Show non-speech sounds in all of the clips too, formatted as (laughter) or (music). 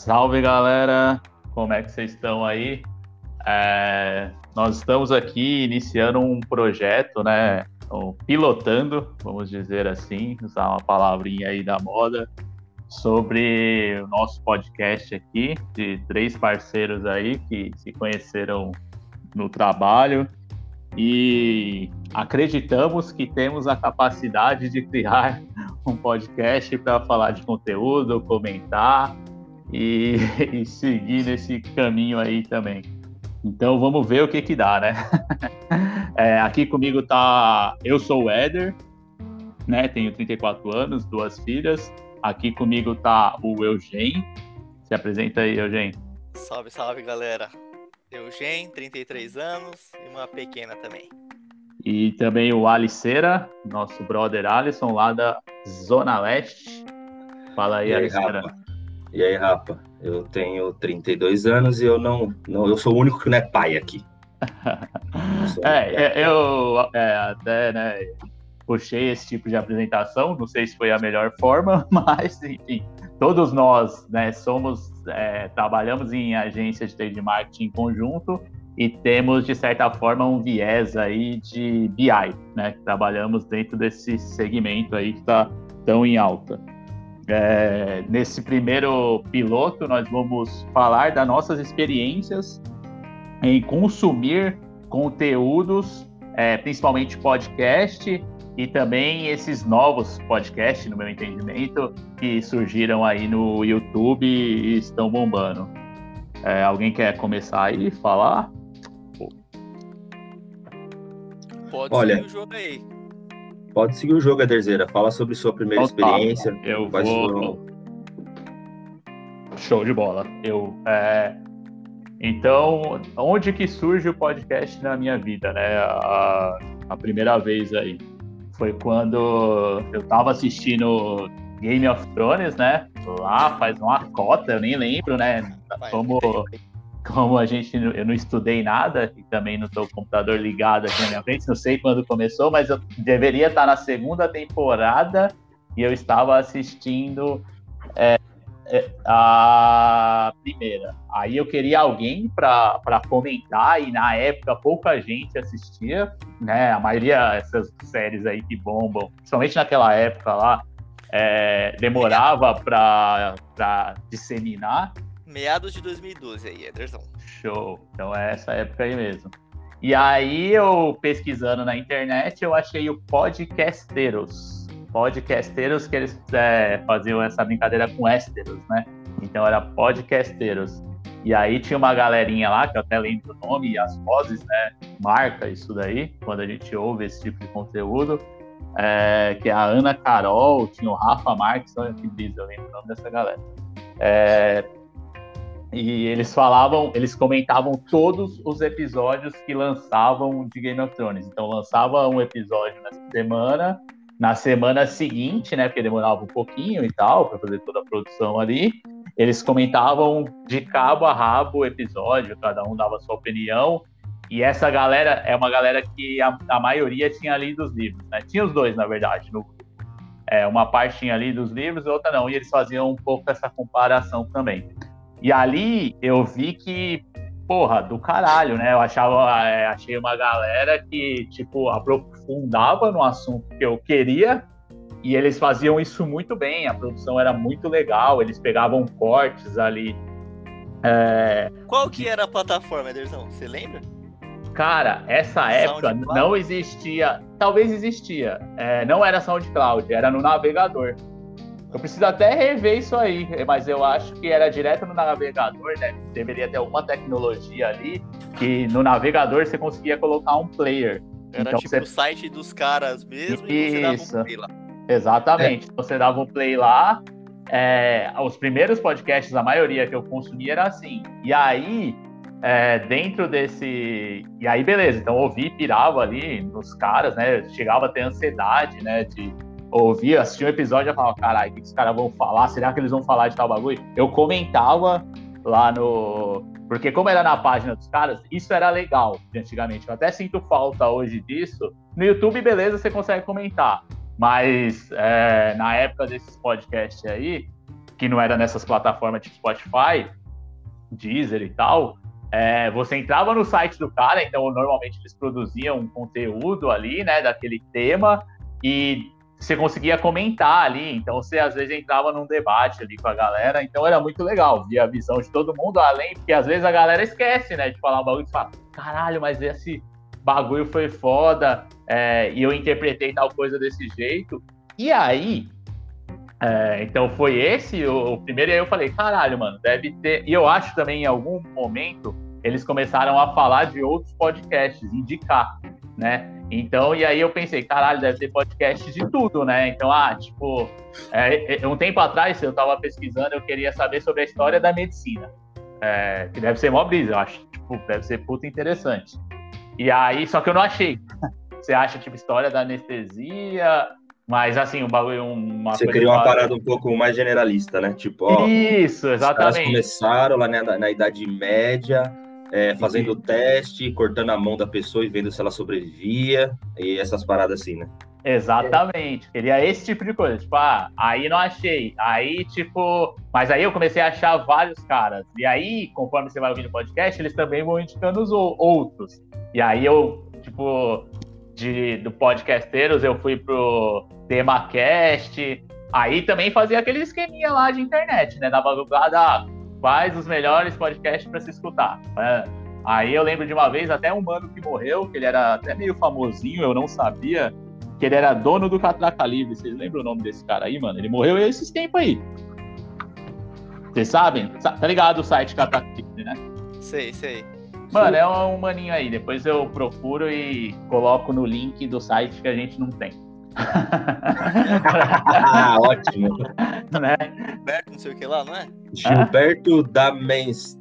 Salve galera, como é que vocês estão aí? É, nós estamos aqui iniciando um projeto, né? Pilotando, vamos dizer assim, usar uma palavrinha aí da moda, sobre o nosso podcast aqui, de três parceiros aí que se conheceram no trabalho e acreditamos que temos a capacidade de criar (laughs) um podcast para falar de conteúdo, comentar e, (laughs) e, seguir nesse caminho aí também. Então vamos ver o que que dá, né? (laughs) É, aqui comigo tá, eu sou o Éder, né? Tenho 34 anos, duas filhas. Aqui comigo tá o Eugen. Se apresenta aí, Eugen. Salve, salve, galera. Eugen, 33 anos e uma pequena também. E também o Aliceira, nosso brother Alisson, lá da Zona Leste. Fala aí, e aí Aliceira. Rapa? E aí, Rapa? Eu tenho 32 anos e eu não, não eu sou o único que não é pai aqui. (laughs) é, eu é, até, né, puxei esse tipo de apresentação, não sei se foi a melhor forma, (laughs) mas enfim, todos nós, né, somos, é, trabalhamos em agência de trade marketing em conjunto e temos, de certa forma, um viés aí de BI, né? Trabalhamos dentro desse segmento aí que está tão em alta. É, nesse primeiro piloto, nós vamos falar das nossas experiências em consumir conteúdos, é, principalmente podcast, e também esses novos podcasts, no meu entendimento, que surgiram aí no YouTube e estão bombando. É, alguém quer começar aí e falar? Pode Olha, o jogo aí. Pode seguir o jogo, Ederzeira. Fala sobre sua primeira Então tá, experiência. Eu quais vou. foram- Show de bola. Eu, é, Então, onde que surge o podcast na minha vida, né? A, a primeira vez aí foi quando eu tava assistindo Game of Thrones, né? Lá faz uma cota, eu nem lembro, né? Como, como a gente, eu não estudei nada e também não tô com o computador ligado aqui na minha frente, não sei quando começou, mas eu deveria estar na segunda temporada e eu estava assistindo é, é, a primeira. Aí eu queria alguém para comentar e na época pouca gente assistia, né? A maioria dessas séries aí que bombam, principalmente naquela época lá, é, demorava para disseminar. Meados de 2012 aí, Ederson. Show. Então é essa época aí mesmo. E aí eu pesquisando na internet, eu achei o Podcasteiros. Podcasteiros que eles é, faziam essa brincadeira com hésteros, né? Então era Podcasteiros. E aí tinha uma galerinha lá, que eu até lembro o nome e as vozes, né? Marca isso daí, quando a gente ouve esse tipo de conteúdo. É, que é a Ana Carol, tinha o Rafa Marques, olha que brisa, eu lembro o nome dessa galera. É, e eles falavam, eles comentavam todos os episódios que lançavam de Game of Thrones. Então lançava um episódio na semana, na semana seguinte, né, porque demorava um pouquinho e tal para fazer toda a produção ali, eles comentavam de cabo a rabo o episódio, cada um dava sua opinião. E essa galera é uma galera que a, a maioria tinha lido os livros, né? Tinha os dois, na verdade, no. É, uma parte tinha lido os livros, outra não, e eles faziam um pouco essa comparação também. E ali eu vi que, porra, do caralho, né? Eu achava, é, achei uma galera que, tipo, aprofundava no assunto que eu queria e eles faziam isso muito bem. A produção era muito legal, eles pegavam cortes ali. É, Qual que era a plataforma, Ederson? Você lembra? Cara, essa época SoundCloud? não existia, talvez existia, é, não era SoundCloud, era no navegador. Eu preciso até rever isso aí, mas eu acho que era direto no navegador, né? Deveria ter alguma tecnologia ali que no navegador você conseguia colocar um player. Era Então tipo você- o site dos caras mesmo e você dava Isso. um play lá. Exatamente. Você dava o play lá. é, os primeiros podcasts, a maioria que eu consumia era assim. E aí, é, dentro desse. E aí, beleza. Então, eu ouvi, pirava ali nos caras, né? Chegava a ter ansiedade, né? De ouvir, assistir um episódio e falava: caralho, o que os caras vão falar? Será que eles vão falar de tal bagulho? Eu comentava lá no. Porque, como era na página dos caras, isso era legal de antigamente. Eu até sinto falta hoje disso. No YouTube, beleza, você consegue comentar. Mas é, na época desses podcasts aí, que não era nessas plataformas tipo Spotify, Deezer e tal, é, você entrava no site do cara, então normalmente eles produziam um conteúdo ali, né, daquele tema, e você conseguia comentar ali, então você às vezes entrava num debate ali com a galera, então era muito legal, via a visão de todo mundo, além, porque às vezes a galera esquece, né, de falar um bagulho e fala, caralho, mas esse bagulho foi foda, é, e eu interpretei tal coisa desse jeito, e aí, é, então foi esse o, o, primeiro, e aí eu falei, caralho, mano, deve ter. E eu acho também em algum momento eles começaram a falar de outros podcasts, indicar, né? Então, e aí eu pensei, caralho, deve ter podcast de tudo, né? Então, ah, tipo, é, é um tempo atrás eu tava pesquisando, eu queria saber sobre a história da medicina. É, que deve ser mó brisa, eu acho, tipo, deve ser puta interessante. E aí, só que eu não achei. (laughs) Você acha, tipo, história da anestesia, mas assim, um bagulho, uma Você criou uma parada um pouco mais generalista, né? Tipo, ó. Isso, exatamente. Os começaram lá na, na Idade Média, é, fazendo o teste, cortando a mão da pessoa e vendo se ela sobrevivia, e essas paradas assim, né? Exatamente. Queria esse tipo de coisa. Tipo, ah, aí não achei. Aí, tipo. Mas aí eu comecei a achar vários caras. E aí, conforme você vai ouvindo o podcast, eles também vão indicando os outros. E aí eu, tipo, de, do podcasteiros, eu fui pro TemaCast. Aí também fazia aquele esqueminha lá de internet, né? Dava ah, quais os melhores podcasts para se escutar. É. Aí eu lembro de uma vez até um mano que morreu, que ele era até meio famosinho, eu não sabia, que ele era dono do Catraca Livre. Vocês lembram o nome desse cara aí, mano? Ele morreu esses tempos aí. Vocês sabem? Tá ligado o site Catraca Livre, né? Sei, sei. Mano, é um maninho aí. Depois eu procuro e coloco no link do site que a gente não tem. Ah, ótimo. Né? Gilberto, não sei o que lá, não é? Gilberto da Mens...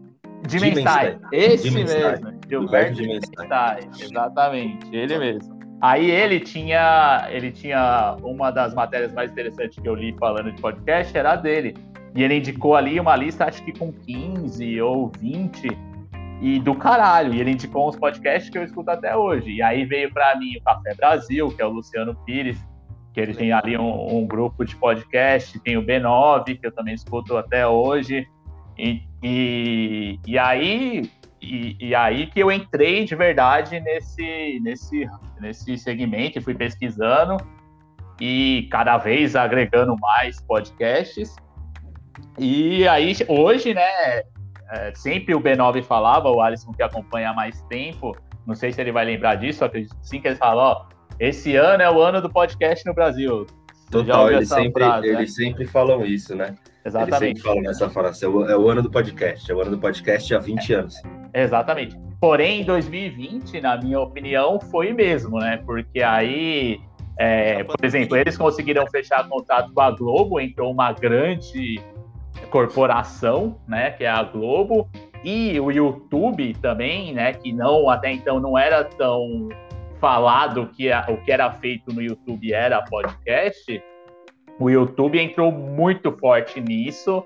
Dimenstai. Esse mesmo. Gilberto Dimenstai. Exatamente, ele mesmo. Aí ele tinha, ele tinha uma das matérias mais interessantes que eu li falando de podcast, era dele. E ele indicou ali uma lista, acho que com 15 ou 20 e do caralho. E ele indicou uns podcasts que eu escuto até hoje. E aí veio para mim o Café Brasil, que é o Luciano Pires, que ele tem ali um, um, grupo de podcast, tem o B9, que eu também escuto até hoje. E, e, e aí e, e, aí que eu entrei de verdade nesse, nesse, nesse segmento e fui pesquisando e cada vez agregando mais podcasts. E aí, hoje, né, é, sempre o B9 falava, o Alisson que acompanha há mais tempo, não sei se ele vai lembrar disso, acredito sim que ele fala, ó, esse ano é o ano do podcast no Brasil. Total, eles sempre, frase, eles né? sempre falam isso, né? Exatamente. Eles sempre falam nessa frase, é o, é o ano do podcast, é o ano do podcast há 20 é, anos. Exatamente. Porém, em 2020, na minha opinião, foi mesmo, né? Porque aí, é, por exemplo, eles conseguiram fechar contato com a Globo, entrou uma grande corporação, né, que é a Globo, e o YouTube também, né, que não até então não era tão falado que a, o que era feito no YouTube era podcast. O YouTube entrou muito forte nisso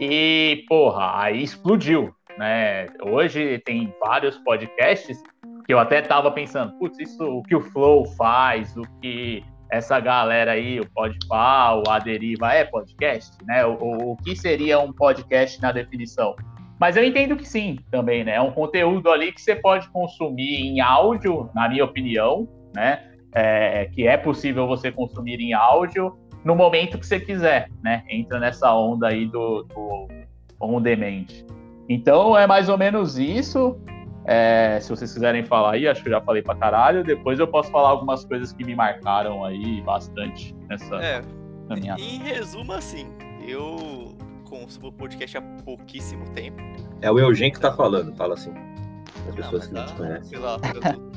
e, porra, aí explodiu, né? Hoje tem vários podcasts que eu até tava pensando, putz, isso o que o Flow faz, o que essa galera aí, o Podpah, o Aderiva, é podcast, né? O, o, que seria um podcast na definição? Mas eu entendo que sim, também, né? É um conteúdo ali que você pode consumir em áudio, na minha opinião, né? É, que é possível você consumir em áudio no momento que você quiser, né? Entra nessa onda aí do, do on demand. Então é mais ou menos isso. É, se vocês quiserem falar aí, acho que eu já falei pra caralho. Depois eu posso falar algumas coisas que me marcaram aí bastante nessa é, caminhada. Em resumo, assim, eu consumo podcast há pouquíssimo tempo. É o Eugênio que tá falando, fala assim. As pessoas não, que não te conhecem. Pela, pelo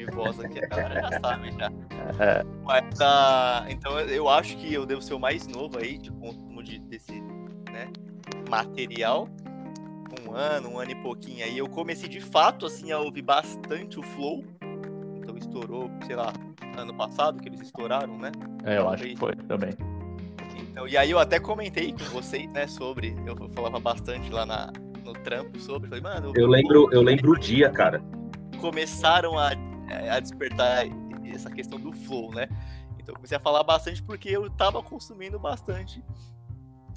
de voz aqui, a galera já (laughs) sabe já. É. Mas, uh, então eu acho que eu devo ser o mais novo aí de consumo de, desse né, material um ano, um ano e pouquinho aí, eu comecei de fato assim a ouvir bastante o Flow. Então estourou, sei lá, ano passado que eles estouraram, né? É, eu acho que foi também. Então, e aí eu até comentei com vocês, né, sobre, eu falava bastante lá na, no trampo sobre, falei, mano, eu lembro, eu lembro o dia, cara. Começaram a, a despertar essa questão do flow, né? Então eu comecei a falar bastante porque eu tava consumindo bastante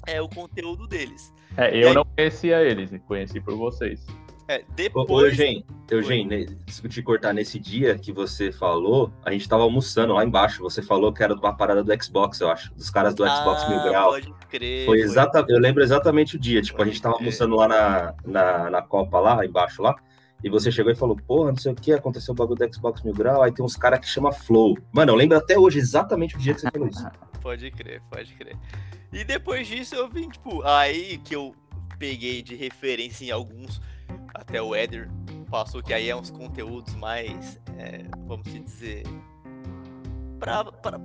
é o conteúdo deles. É, eu aí... não conhecia eles, conheci por vocês. É, depois. Ô, Eugênio, Eugênio, se te cortar nesse dia que você falou, a gente tava almoçando lá embaixo. Você falou que era uma parada do Xbox, eu acho. Dos caras do Xbox ah, Mil Grau. Pode crer. Foi exata, eu lembro exatamente o dia. Tipo, pode a gente tava crer. almoçando lá na, na, na Copa, lá embaixo lá. E você chegou e falou, porra, não sei o que, aconteceu o bagulho do Xbox Mil Grau, aí tem uns caras que chama Flow. Mano, eu lembro até hoje exatamente o dia que você falou isso. (laughs) Pode crer, pode crer. E depois disso eu vim, tipo, aí que eu peguei de referência em alguns até o Eder passou que aí é uns conteúdos mais, é, vamos dizer,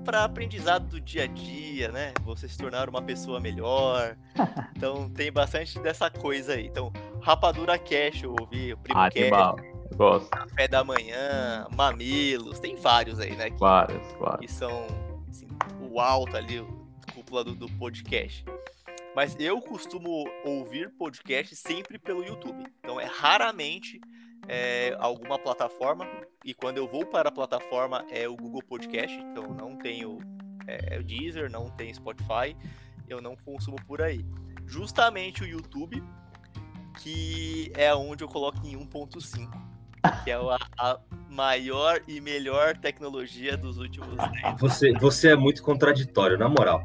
para aprendizado do dia a dia, né? Você se tornar uma pessoa melhor. (laughs) Então tem bastante dessa coisa aí. Então, Rapadura Cash, eu ouvi, o Primo ah, Cash. Gosto. Café da manhã, mamilos, tem vários aí, né? Que, vários, vários. Que são assim, o alto ali, o cúpula do, do podcast. Mas eu costumo ouvir podcast sempre pelo YouTube. Então é raramente é, alguma plataforma. E quando eu vou para a plataforma é o Google Podcast. Então não tenho é, é, o Deezer, não tem Spotify. Eu não consumo por aí. Justamente o YouTube, que é onde eu coloco em 1.5. Que é a, a maior e melhor tecnologia dos últimos 10 Você, você é muito contraditório, na moral.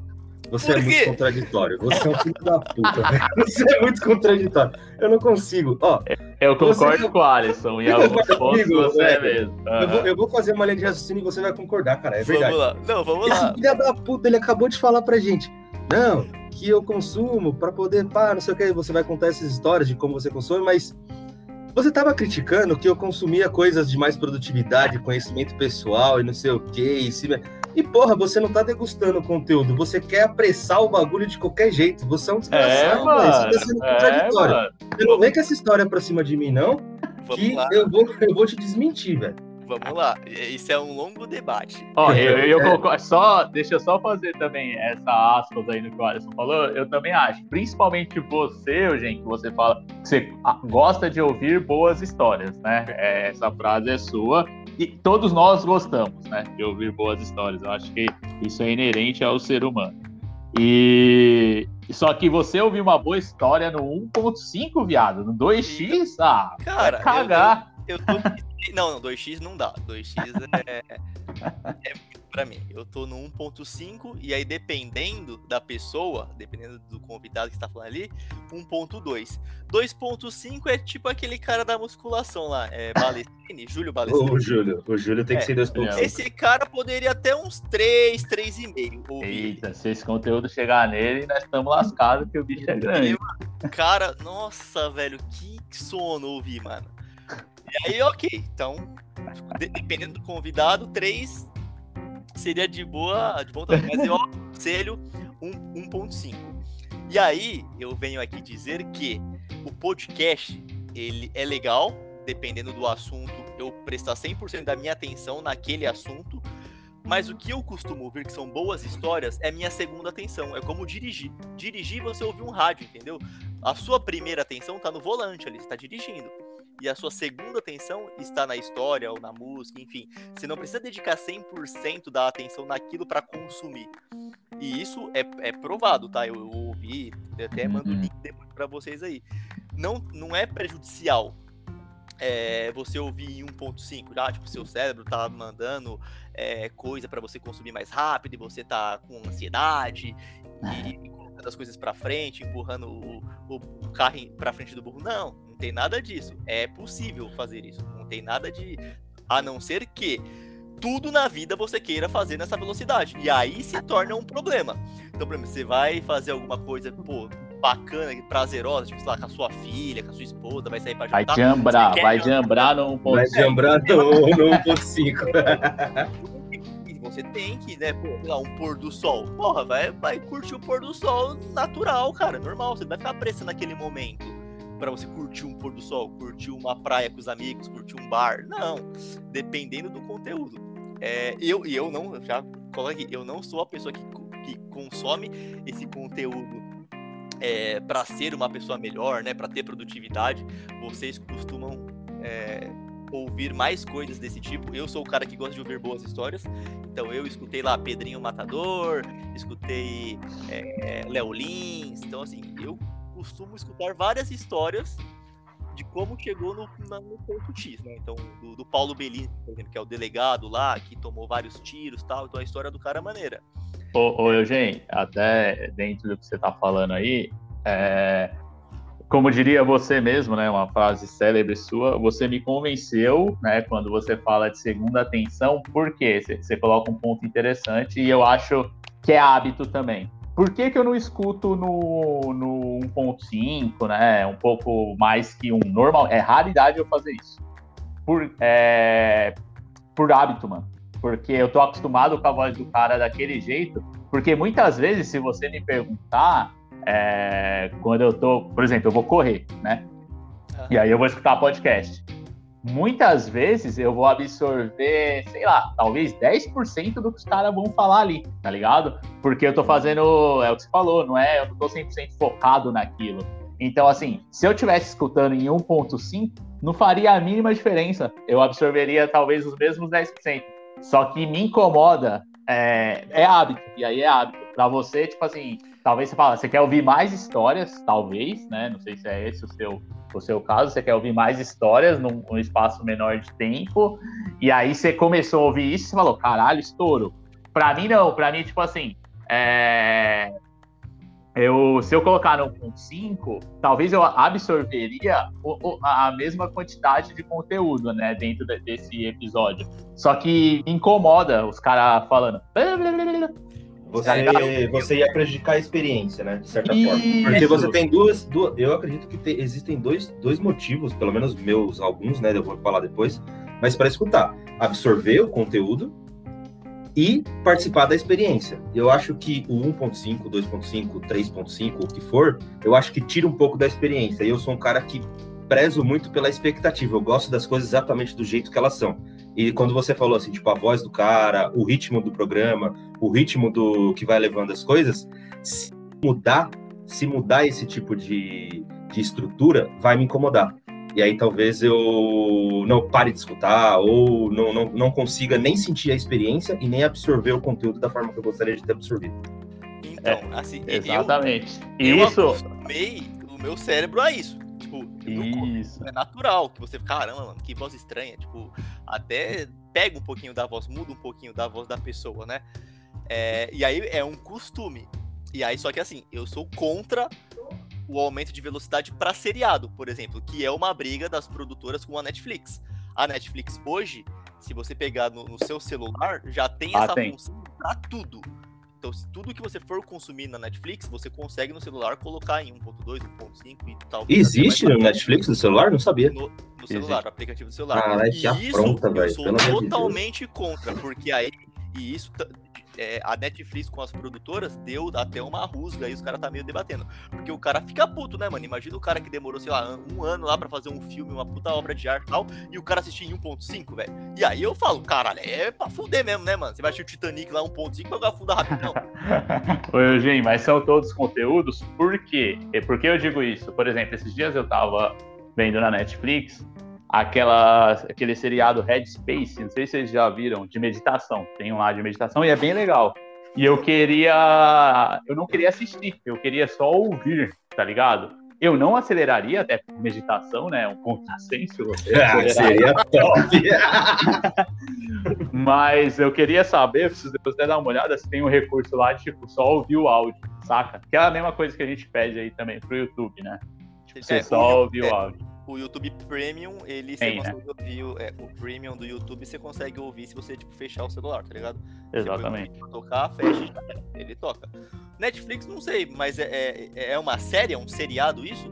Você é muito contraditório. Você é um filho da puta. Você é muito contraditório. Eu não consigo. Ó, eu concordo você... com o Alisson. E alguns pontos você é mesmo. Uhum. Eu, vou, eu, vou, fazer uma linha de raciocínio e você vai concordar, cara. É verdade. Vamos lá. Não, vamos Esse lá. filho da puta, ele acabou de falar pra gente. Não, que eu consumo para poder, pá, não sei o que. Você vai contar essas histórias de como você consome, mas você estava criticando que eu consumia coisas de mais produtividade, conhecimento pessoal e não sei o que. E, se... e porra, você não tá degustando o conteúdo, você quer apressar o bagulho de qualquer jeito. Você é um desgraçado, é, mano, você tá sendo é, contraditório. Mano. Você não vem com essa história pra cima de mim, não, Vamos que eu vou, eu vou te desmentir, velho. Vamos lá, isso é um longo debate. Ó, eu, eu, eu só, deixa eu só fazer também essa aspas aí no que o Alisson falou. Eu também acho, principalmente você, Eugênio, que você fala que você gosta de ouvir boas histórias, né? É, essa frase é sua e todos nós gostamos, né, de ouvir boas histórias. Eu acho que isso é inerente ao ser humano. E só que você ouvir uma boa história no 1.5, viado, no 2x, ah, cara, cagar. Eu, eu, eu tô (laughs) não, não, 2x não dá. 2x é, é pra mim. Eu tô no 1.5 e aí dependendo da pessoa, dependendo do convidado que está falando ali, 1.2. 2.5 é tipo aquele cara da musculação lá, é (laughs) Balestrini, Júlio Balestrini. O Júlio, o Júlio tem que é, ser 2.5. Esse cara poderia até uns 3, 3,5. Eita, se esse conteúdo chegar nele, nós estamos lascados que o bicho é grande. Cara, nossa, velho, que sono ouvir, mano. E aí, ok. Então, dependendo do convidado, três seria de boa, de bom tamanho. Mas eu aconselho 1.5. E aí, eu venho aqui dizer que o podcast, ele é legal, dependendo do assunto, eu prestar 100% da minha atenção naquele assunto, mas o que eu costumo ouvir que são boas histórias é minha segunda atenção. É como dirigir. Dirigir, você ouvir um rádio, entendeu? A sua primeira atenção tá no volante ali, você tá dirigindo e a sua segunda atenção está na história ou na música, enfim. Você não precisa dedicar 100% da atenção naquilo para consumir. E isso é, é provado, tá? Eu, eu ouvi, eu até mando o uhum. link depois para vocês aí. Não, não é prejudicial é, você ouvir em 1.5, já, tipo, seu cérebro tá mandando é, coisa para você consumir mais rápido e você tá com ansiedade e, e colocando as coisas para frente, empurrando o, o, o carro para frente do burro. Não, não tem nada disso. É possível fazer isso. Não tem nada de. A não ser que tudo na vida você queira fazer nessa velocidade. E aí se torna um problema. Então, por exemplo, você vai fazer alguma coisa, pô, bacana, prazerosa, tipo, sei lá, com a sua filha, com a sua esposa, vai sair pra jantar. Vai jambrar, vai jambrar no 1.5. Vai jambrar no, no 1.5. você tem que, né, pô, lá, um pôr do sol. Porra, vai, vai curtir o pôr do sol natural, cara, normal. Você vai ficar apressando naquele momento para você curtir um pôr do sol, curtir uma praia com os amigos, curtir um bar. Não, dependendo do conteúdo. É, eu e eu não, já coloco aqui, eu não sou a pessoa que, que consome esse conteúdo é, para ser uma pessoa melhor, né, para ter produtividade. Vocês costumam é, ouvir mais coisas desse tipo. Eu sou o cara que gosta de ouvir boas histórias. Então eu escutei lá Pedrinho Matador, escutei é, Léo Lins. Então, assim, eu costumo escutar várias histórias de como chegou no, no ponto X, né? Então, do, do, Paulo Bellini, por exemplo, que é o delegado lá, que tomou vários tiros tal. Então a história do cara é maneira. Ô, ô Eugênio, até dentro do que você tá falando aí, é, como diria você mesmo, né, uma frase célebre sua, você me convenceu, né, quando você fala de segunda atenção, porque você coloca um ponto interessante e eu acho que é hábito também. Por que, que eu não escuto no, no 1.5, né, um pouco mais que um normal? É raridade eu fazer isso. Por, é, por hábito, mano. Porque eu tô acostumado com a voz do cara daquele jeito. Porque muitas vezes, se você me perguntar, é, quando eu tô, por exemplo, eu vou correr, né? E aí eu vou escutar podcast. Muitas vezes eu vou absorver, sei lá, talvez 10% do que os caras vão falar ali, tá ligado? Porque eu tô fazendo, é o que você falou, não é? Eu não tô 100% focado naquilo. Então, assim, se eu estivesse escutando em 1.5, não faria a mínima diferença. Eu absorveria talvez os mesmos 10%. Só que me incomoda, é, é hábito, e aí é hábito. Pra você, tipo assim, talvez você fala, você quer ouvir mais histórias, talvez, né? Não sei se é esse o seu, o seu caso, você quer ouvir mais histórias num, num espaço menor de tempo, e aí você começou a ouvir isso e falou, caralho, estouro. Pra mim, não, pra mim, tipo assim, é... eu, se eu colocar no 1.5, talvez eu absorveria o, o, a mesma quantidade de conteúdo, né, dentro de, desse episódio. Só que incomoda os caras falando. Você, você ia prejudicar a experiência, né? De certa Isso. forma. Porque você tem duas, duas. Eu acredito que te, existem dois, dois motivos, pelo menos meus, alguns, né? Eu vou falar depois. Mas para escutar, absorver o conteúdo e participar da experiência. Eu acho que o 1.5, 2.5, 3.5, o que for, eu acho que tira um pouco da experiência. E eu sou um cara que prezo muito pela expectativa. Eu gosto das coisas exatamente do jeito que elas são. E quando você falou assim, tipo, a voz do cara, o ritmo do programa, o ritmo do que vai levando as coisas, se mudar, se mudar esse tipo de, de estrutura, vai me incomodar. E aí talvez eu não pare de escutar ou não, não, não consiga nem sentir a experiência e nem absorver o conteúdo da forma que eu gostaria de ter absorvido. Então, é, assim, exatamente. Eu, eu isso. acostumei o meu cérebro a isso. Tipo, isso. é natural que você, caramba, mano, que voz estranha. Tipo, até pega um pouquinho da voz, muda um pouquinho da voz da pessoa, né? É, e aí é um costume. E aí, só que assim, eu sou contra o aumento de velocidade para seriado, por exemplo, que é uma briga das produtoras com a Netflix. A Netflix hoje, se você pegar no, no seu celular, já tem ah, essa tem. função para tudo. Então, se tudo que você for consumir na Netflix, você consegue no celular colocar em 1.2, 1.5 e tal. Existe no Netflix no celular? Não sabia. No, no celular, no aplicativo do celular. Ah, e isso afronta, eu sou totalmente contra, porque aí e isso é, a Netflix com as produtoras deu até uma rusga aí, os caras tá meio debatendo. Porque o cara fica puto, né, mano? Imagina o cara que demorou, sei lá, um ano lá pra fazer um filme, uma puta obra de arte e tal, e o cara assistir em 1.5, velho. E aí eu falo, caralho, é pra fuder mesmo, né, mano? Você vai assistir o Titanic lá 1.5 pra fuder rapidão. (laughs) Ô, Eugênio, mas são todos conteúdos, por quê? E por que eu digo isso? Por exemplo, esses dias eu tava vendo na Netflix aquela, aquele seriado Headspace, não sei se vocês já viram, de meditação. Tem um lá de meditação e é bem legal. E eu queria. Eu não queria assistir, eu queria só ouvir, tá ligado? Eu não aceleraria, até por meditação, né? Um contrassenso. (laughs) Ah, seria top! (laughs) Mas eu queria saber, se você dar uma olhada, se tem um recurso lá de tipo, só ouvir o áudio, saca? Que é a mesma coisa que a gente pede aí também pro YouTube, né? Tipo, você é, só ouvir é, o áudio o YouTube Premium, ele você né? consegue ouvir. É, o Premium do YouTube você consegue ouvir se você tipo, fechar o celular, tá ligado? Exatamente. tocar, fecha ele toca. Netflix, não sei, mas é, é, é uma série, é um seriado isso?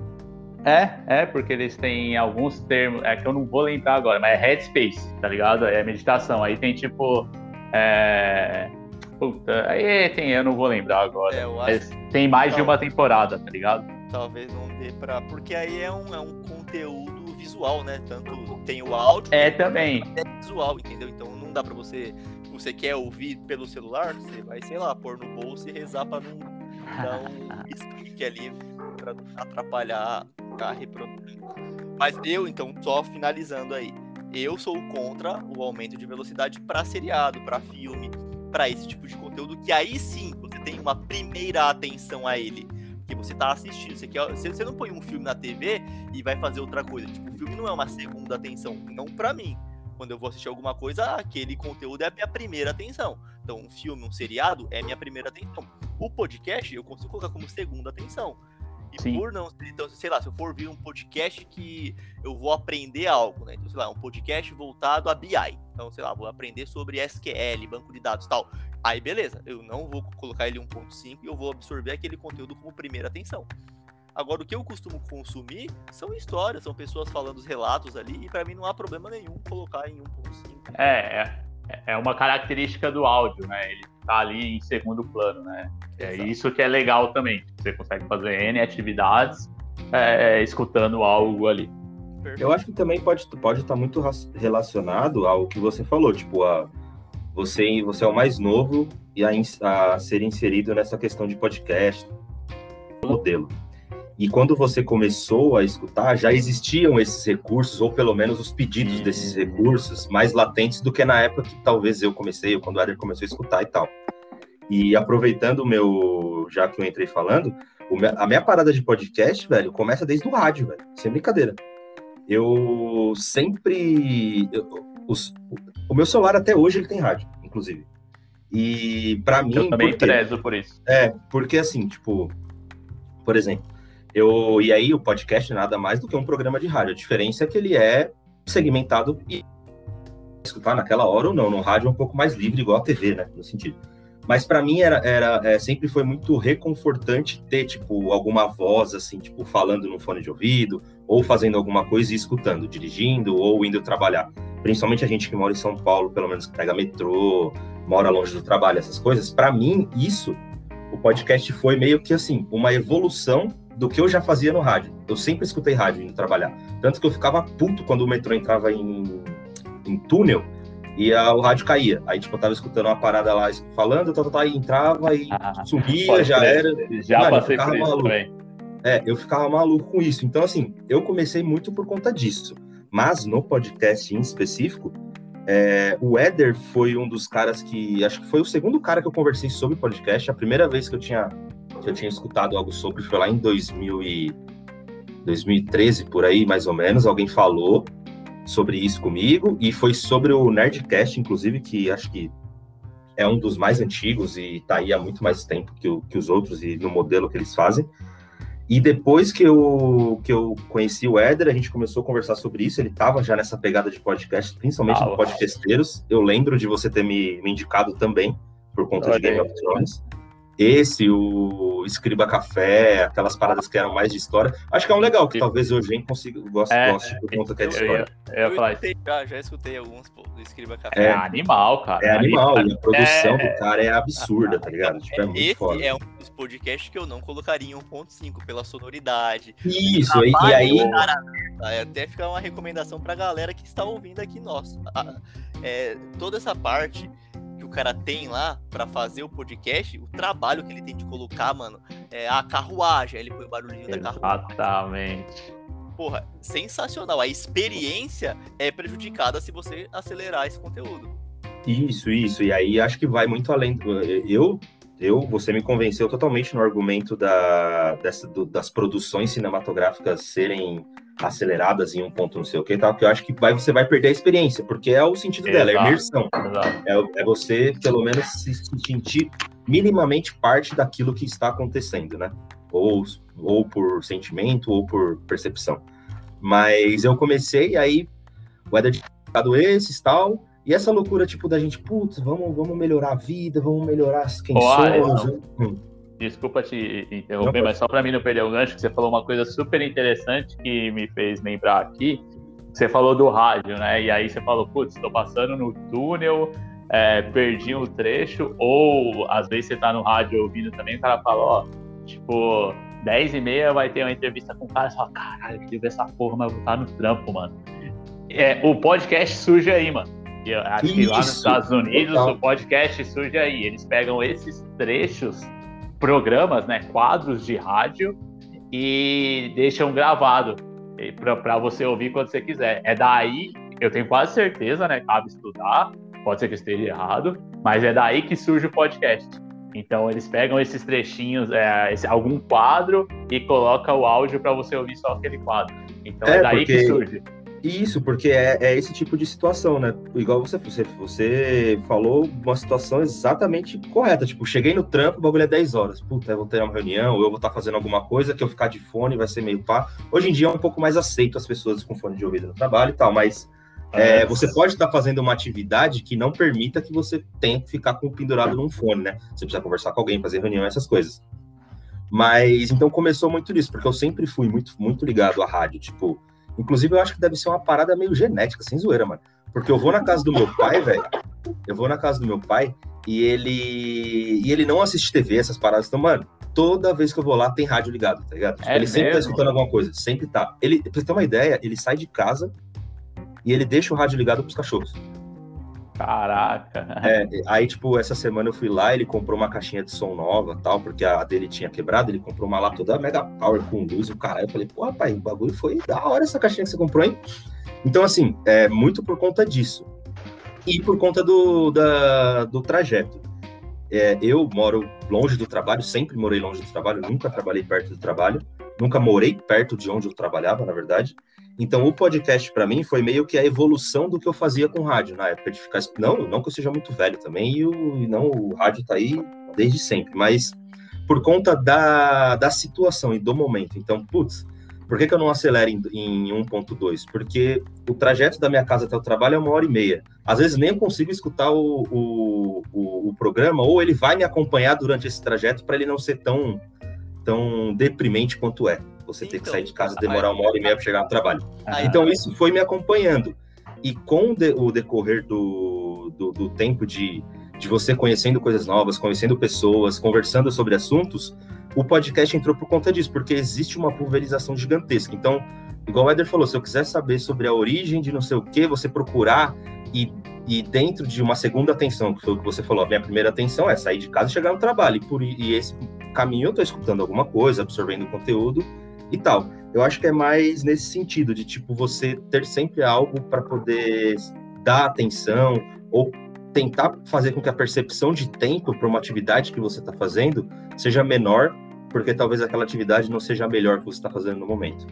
É, é, porque eles têm alguns termos, é que eu não vou lembrar agora, mas é Headspace, tá ligado? É meditação. Aí tem tipo. É... Puta, aí tem, eu não vou lembrar agora. É, mas tem mais de uma temporada, tá ligado? Talvez não dê pra. Porque aí é um, é um conteúdo visual, né? Tanto tem o áudio. É também. É visual, entendeu? Então não dá pra você. Você quer ouvir pelo celular, você vai, sei lá, pôr no bolso e rezar pra não dar um (laughs) clique ali pra atrapalhar a reprodução. Mas eu, então, só finalizando aí. Eu sou contra o aumento de velocidade para seriado, para filme, para esse tipo de conteúdo, que aí sim você tem uma primeira atenção a ele. Que você tá assistindo. Você, quer, você não põe um filme na TV e vai fazer outra coisa. Tipo, o filme não é uma segunda atenção. Não para mim. Quando eu vou assistir alguma coisa, aquele conteúdo é a minha primeira atenção. Então, um filme, um seriado é minha primeira atenção. O podcast eu consigo colocar como segunda atenção. E Sim. por não então, sei lá, se eu for vir um podcast que eu vou aprender algo, né? Então, sei lá, um podcast voltado a BI. Então, sei lá, vou aprender sobre SQL, banco de dados tal. Aí, beleza, eu não vou colocar ele 1.5 e eu vou absorver aquele conteúdo como primeira atenção. Agora, o que eu costumo consumir são histórias, são pessoas falando os relatos ali, e para mim não há problema nenhum colocar em 1.5. É, é, é uma característica do áudio, né? Ele tá ali em segundo plano, né? É isso que é legal também. Você consegue fazer N atividades é, escutando algo ali. Eu acho que também pode, pode estar muito relacionado ao que você falou, tipo, a, você, você é o mais novo e a, a ser inserido nessa questão de podcast, modelo. E quando você começou a escutar, já existiam esses recursos, ou pelo menos os pedidos uhum. desses recursos, mais latentes do que na época que talvez eu comecei, ou quando o Eder começou a escutar e tal. E aproveitando o meu, já que eu entrei falando, a minha parada de podcast, velho, começa desde o rádio, velho, sem brincadeira. Eu sempre. Eu, os, o meu celular até hoje ele tem rádio, inclusive. E para mim. Eu também porque, prezo por isso. É, porque assim, tipo, por exemplo, eu, e aí o podcast nada mais do que um programa de rádio. A diferença é que ele é segmentado e escutar naquela hora ou não. No rádio é um pouco mais livre, igual a TV, né? No sentido. Mas para mim era, era é, sempre foi muito reconfortante ter tipo alguma voz assim, tipo falando no fone de ouvido ou fazendo alguma coisa e escutando, dirigindo ou indo trabalhar. Principalmente a gente que mora em São Paulo, pelo menos que pega metrô, mora longe do trabalho, essas coisas. Para mim isso, o podcast foi meio que assim uma evolução do que eu já fazia no rádio. Eu sempre escutei rádio indo trabalhar. Tanto que eu ficava puto quando o metrô entrava em, em túnel e a, o rádio caía. Aí, tipo, eu tava escutando uma parada lá falando, tá, tá, tá, e entrava e ah, sumia, já era. Já Mano, passei por isso maluco. também. É, eu ficava maluco com isso. Então, assim, eu comecei muito por conta disso. Mas no podcast em específico, é, o Éder foi um dos caras que. Acho que foi o segundo cara que eu conversei sobre podcast. A primeira vez que eu tinha que eu tinha escutado algo sobre foi lá em 2000 e 2013, por aí, mais ou menos. Alguém falou sobre isso comigo e foi sobre o Nerdcast, inclusive, que acho que é um dos mais antigos e está aí há muito mais tempo que, o, que os outros e no modelo que eles fazem. E depois que eu, que eu conheci o Éder, a gente começou a conversar sobre isso. Ele estava já nessa pegada de podcast, principalmente ah, no Podcasteiros. Eu lembro de você ter me, me indicado também, por conta de Game of Thrones. Esse, o Escriba Café, aquelas paradas que eram mais de história. Acho que é um legal, que talvez o Eugênio consiga, goste, é, goste por conta que é de história. Eu, eu, eu, eu escutei, já, já escutei alguns pô, do Escriba Café. É, é animal, cara. É animal, e a produção é, do cara é absurda, tá ligado? Tipo, é muito esse foda. é um dos podcasts que eu não colocaria em 1.5, pela sonoridade. Isso, e, e aí... Cara, até ficar uma recomendação pra galera que está ouvindo aqui, nossa. É, toda essa parte cara tem lá para fazer o podcast, o trabalho que ele tem de colocar, mano, é a carruagem, ele põe o barulhinho Exatamente. da carruagem. Exatamente. Porra, sensacional. A experiência é prejudicada se você acelerar esse conteúdo. Isso, isso. E aí acho que vai muito além. Eu, eu, você me convenceu totalmente no argumento da, dessa, do, das produções cinematográficas serem aceleradas em um ponto não sei o que tal, que eu acho que vai, você vai perder a experiência, porque é o sentido Exato. dela, é imersão. É, é, você, pelo menos, se sentir minimamente parte daquilo que está acontecendo, né? Ou, ou por sentimento, ou por percepção. Mas eu comecei, aí o Eder tinha esses tal, e essa loucura, tipo, da gente, putz, vamos, vamos melhorar a vida, vamos melhorar quem Olha, somos. Hum desculpa te interromper, não, mas só para mim não perder o gancho, que você falou uma coisa super interessante que me fez lembrar aqui. Você falou do rádio, né? E aí você falou, putz, estou passando no túnel, é, perdi um trecho, ou às vezes você tá no rádio ouvindo também, o cara fala, ó, tipo, 10 e meia vai ter uma entrevista com o cara, e você fala, caralho, eu ver essa porra, mas eu vou estar no trampo, mano. É, o podcast surge aí, mano. Eu acho Isso, que lá nos Estados Unidos o podcast surge aí. Eles pegam esses trechos programas, né, quadros de rádio e deixam gravado para você ouvir quando você quiser. É daí eu tenho quase certeza, né? Cabe estudar, pode ser que eu esteja errado, mas é daí que surge o podcast. Então eles pegam esses trechinhos, é, esse, algum quadro e coloca o áudio para você ouvir só aquele quadro. Então é, é daí porque... que surge. Isso, porque é, é, esse tipo de situação, né? Igual você, você, você falou uma situação exatamente correta. Tipo, cheguei no trampo, o bagulho é 10 horas. Puta, eu vou ter uma reunião, ou eu vou estar tá fazendo alguma coisa que eu ficar de fone vai ser meio pá. Hoje em dia é um pouco mais aceito as pessoas com fone de ouvido no trabalho e tal, mas é, você pode estar tá fazendo uma atividade que não permita que você tenha que ficar com pendurado num fone, né? Você precisa conversar com alguém, fazer reunião, essas coisas. Mas então começou muito nisso, porque eu sempre fui muito, muito ligado à rádio. Tipo, Inclusive, eu acho que deve ser uma parada meio genética, sem zoeira, mano. Porque eu vou na casa do meu pai, velho. Eu vou na casa do meu pai e ele. E ele não assiste TV, essas paradas. Então, mano, toda vez que eu vou lá tem rádio ligado, tá ligado? Tipo, é ele mesmo? sempre tá escutando alguma coisa, sempre tá. Ele, pra você ter uma ideia, ele sai de casa e ele deixa o rádio ligado pros cachorros. Caraca. É, aí, tipo, essa semana eu fui lá, ele comprou uma caixinha de som nova tal, porque a dele tinha quebrado, ele comprou uma lá toda Mega Power com luz e o caralho. Eu falei, pô, rapaz, o bagulho foi da hora essa caixinha que você comprou, hein? Então, assim, é muito por conta disso. E por conta do, da, do trajeto. É, eu moro longe do trabalho, sempre morei longe do trabalho, nunca trabalhei perto do trabalho, nunca morei perto de onde eu trabalhava, na verdade. Então, o podcast para mim foi meio que a evolução do que eu fazia com rádio na época de ficar. Não, não que eu seja muito velho também, e, o, não, o rádio tá aí desde sempre, mas por conta da, da situação e do momento. Então, putz, por que, que eu não acelero em, em 1.2? Porque o trajeto da minha casa até o trabalho é uma hora e meia. Às vezes nem consigo escutar o, o, o, o programa, ou ele vai me acompanhar durante esse trajeto para ele não ser tão, tão deprimente quanto é você então, ter que sair de casa e demorar uma hora e meia para chegar no trabalho. Aí, então, isso foi me acompanhando. E com o decorrer do, do, do tempo de, de você conhecendo coisas novas, conhecendo pessoas, conversando sobre assuntos, o podcast entrou por conta disso, porque existe uma pulverização gigantesca. Então, igual o Eder falou, se eu quiser saber sobre a origem de não sei o que, você procurar e, e dentro de uma segunda atenção, que foi o que você falou, a minha primeira atenção é sair de casa e chegar no trabalho. E por e esse caminho eu estou escutando alguma coisa, absorvendo conteúdo e tal. Eu acho que é mais nesse sentido, de tipo, você ter sempre algo para poder dar atenção ou tentar fazer com que a percepção de tempo para uma atividade que você está fazendo seja menor, porque talvez aquela atividade não seja a melhor que você está fazendo no momento.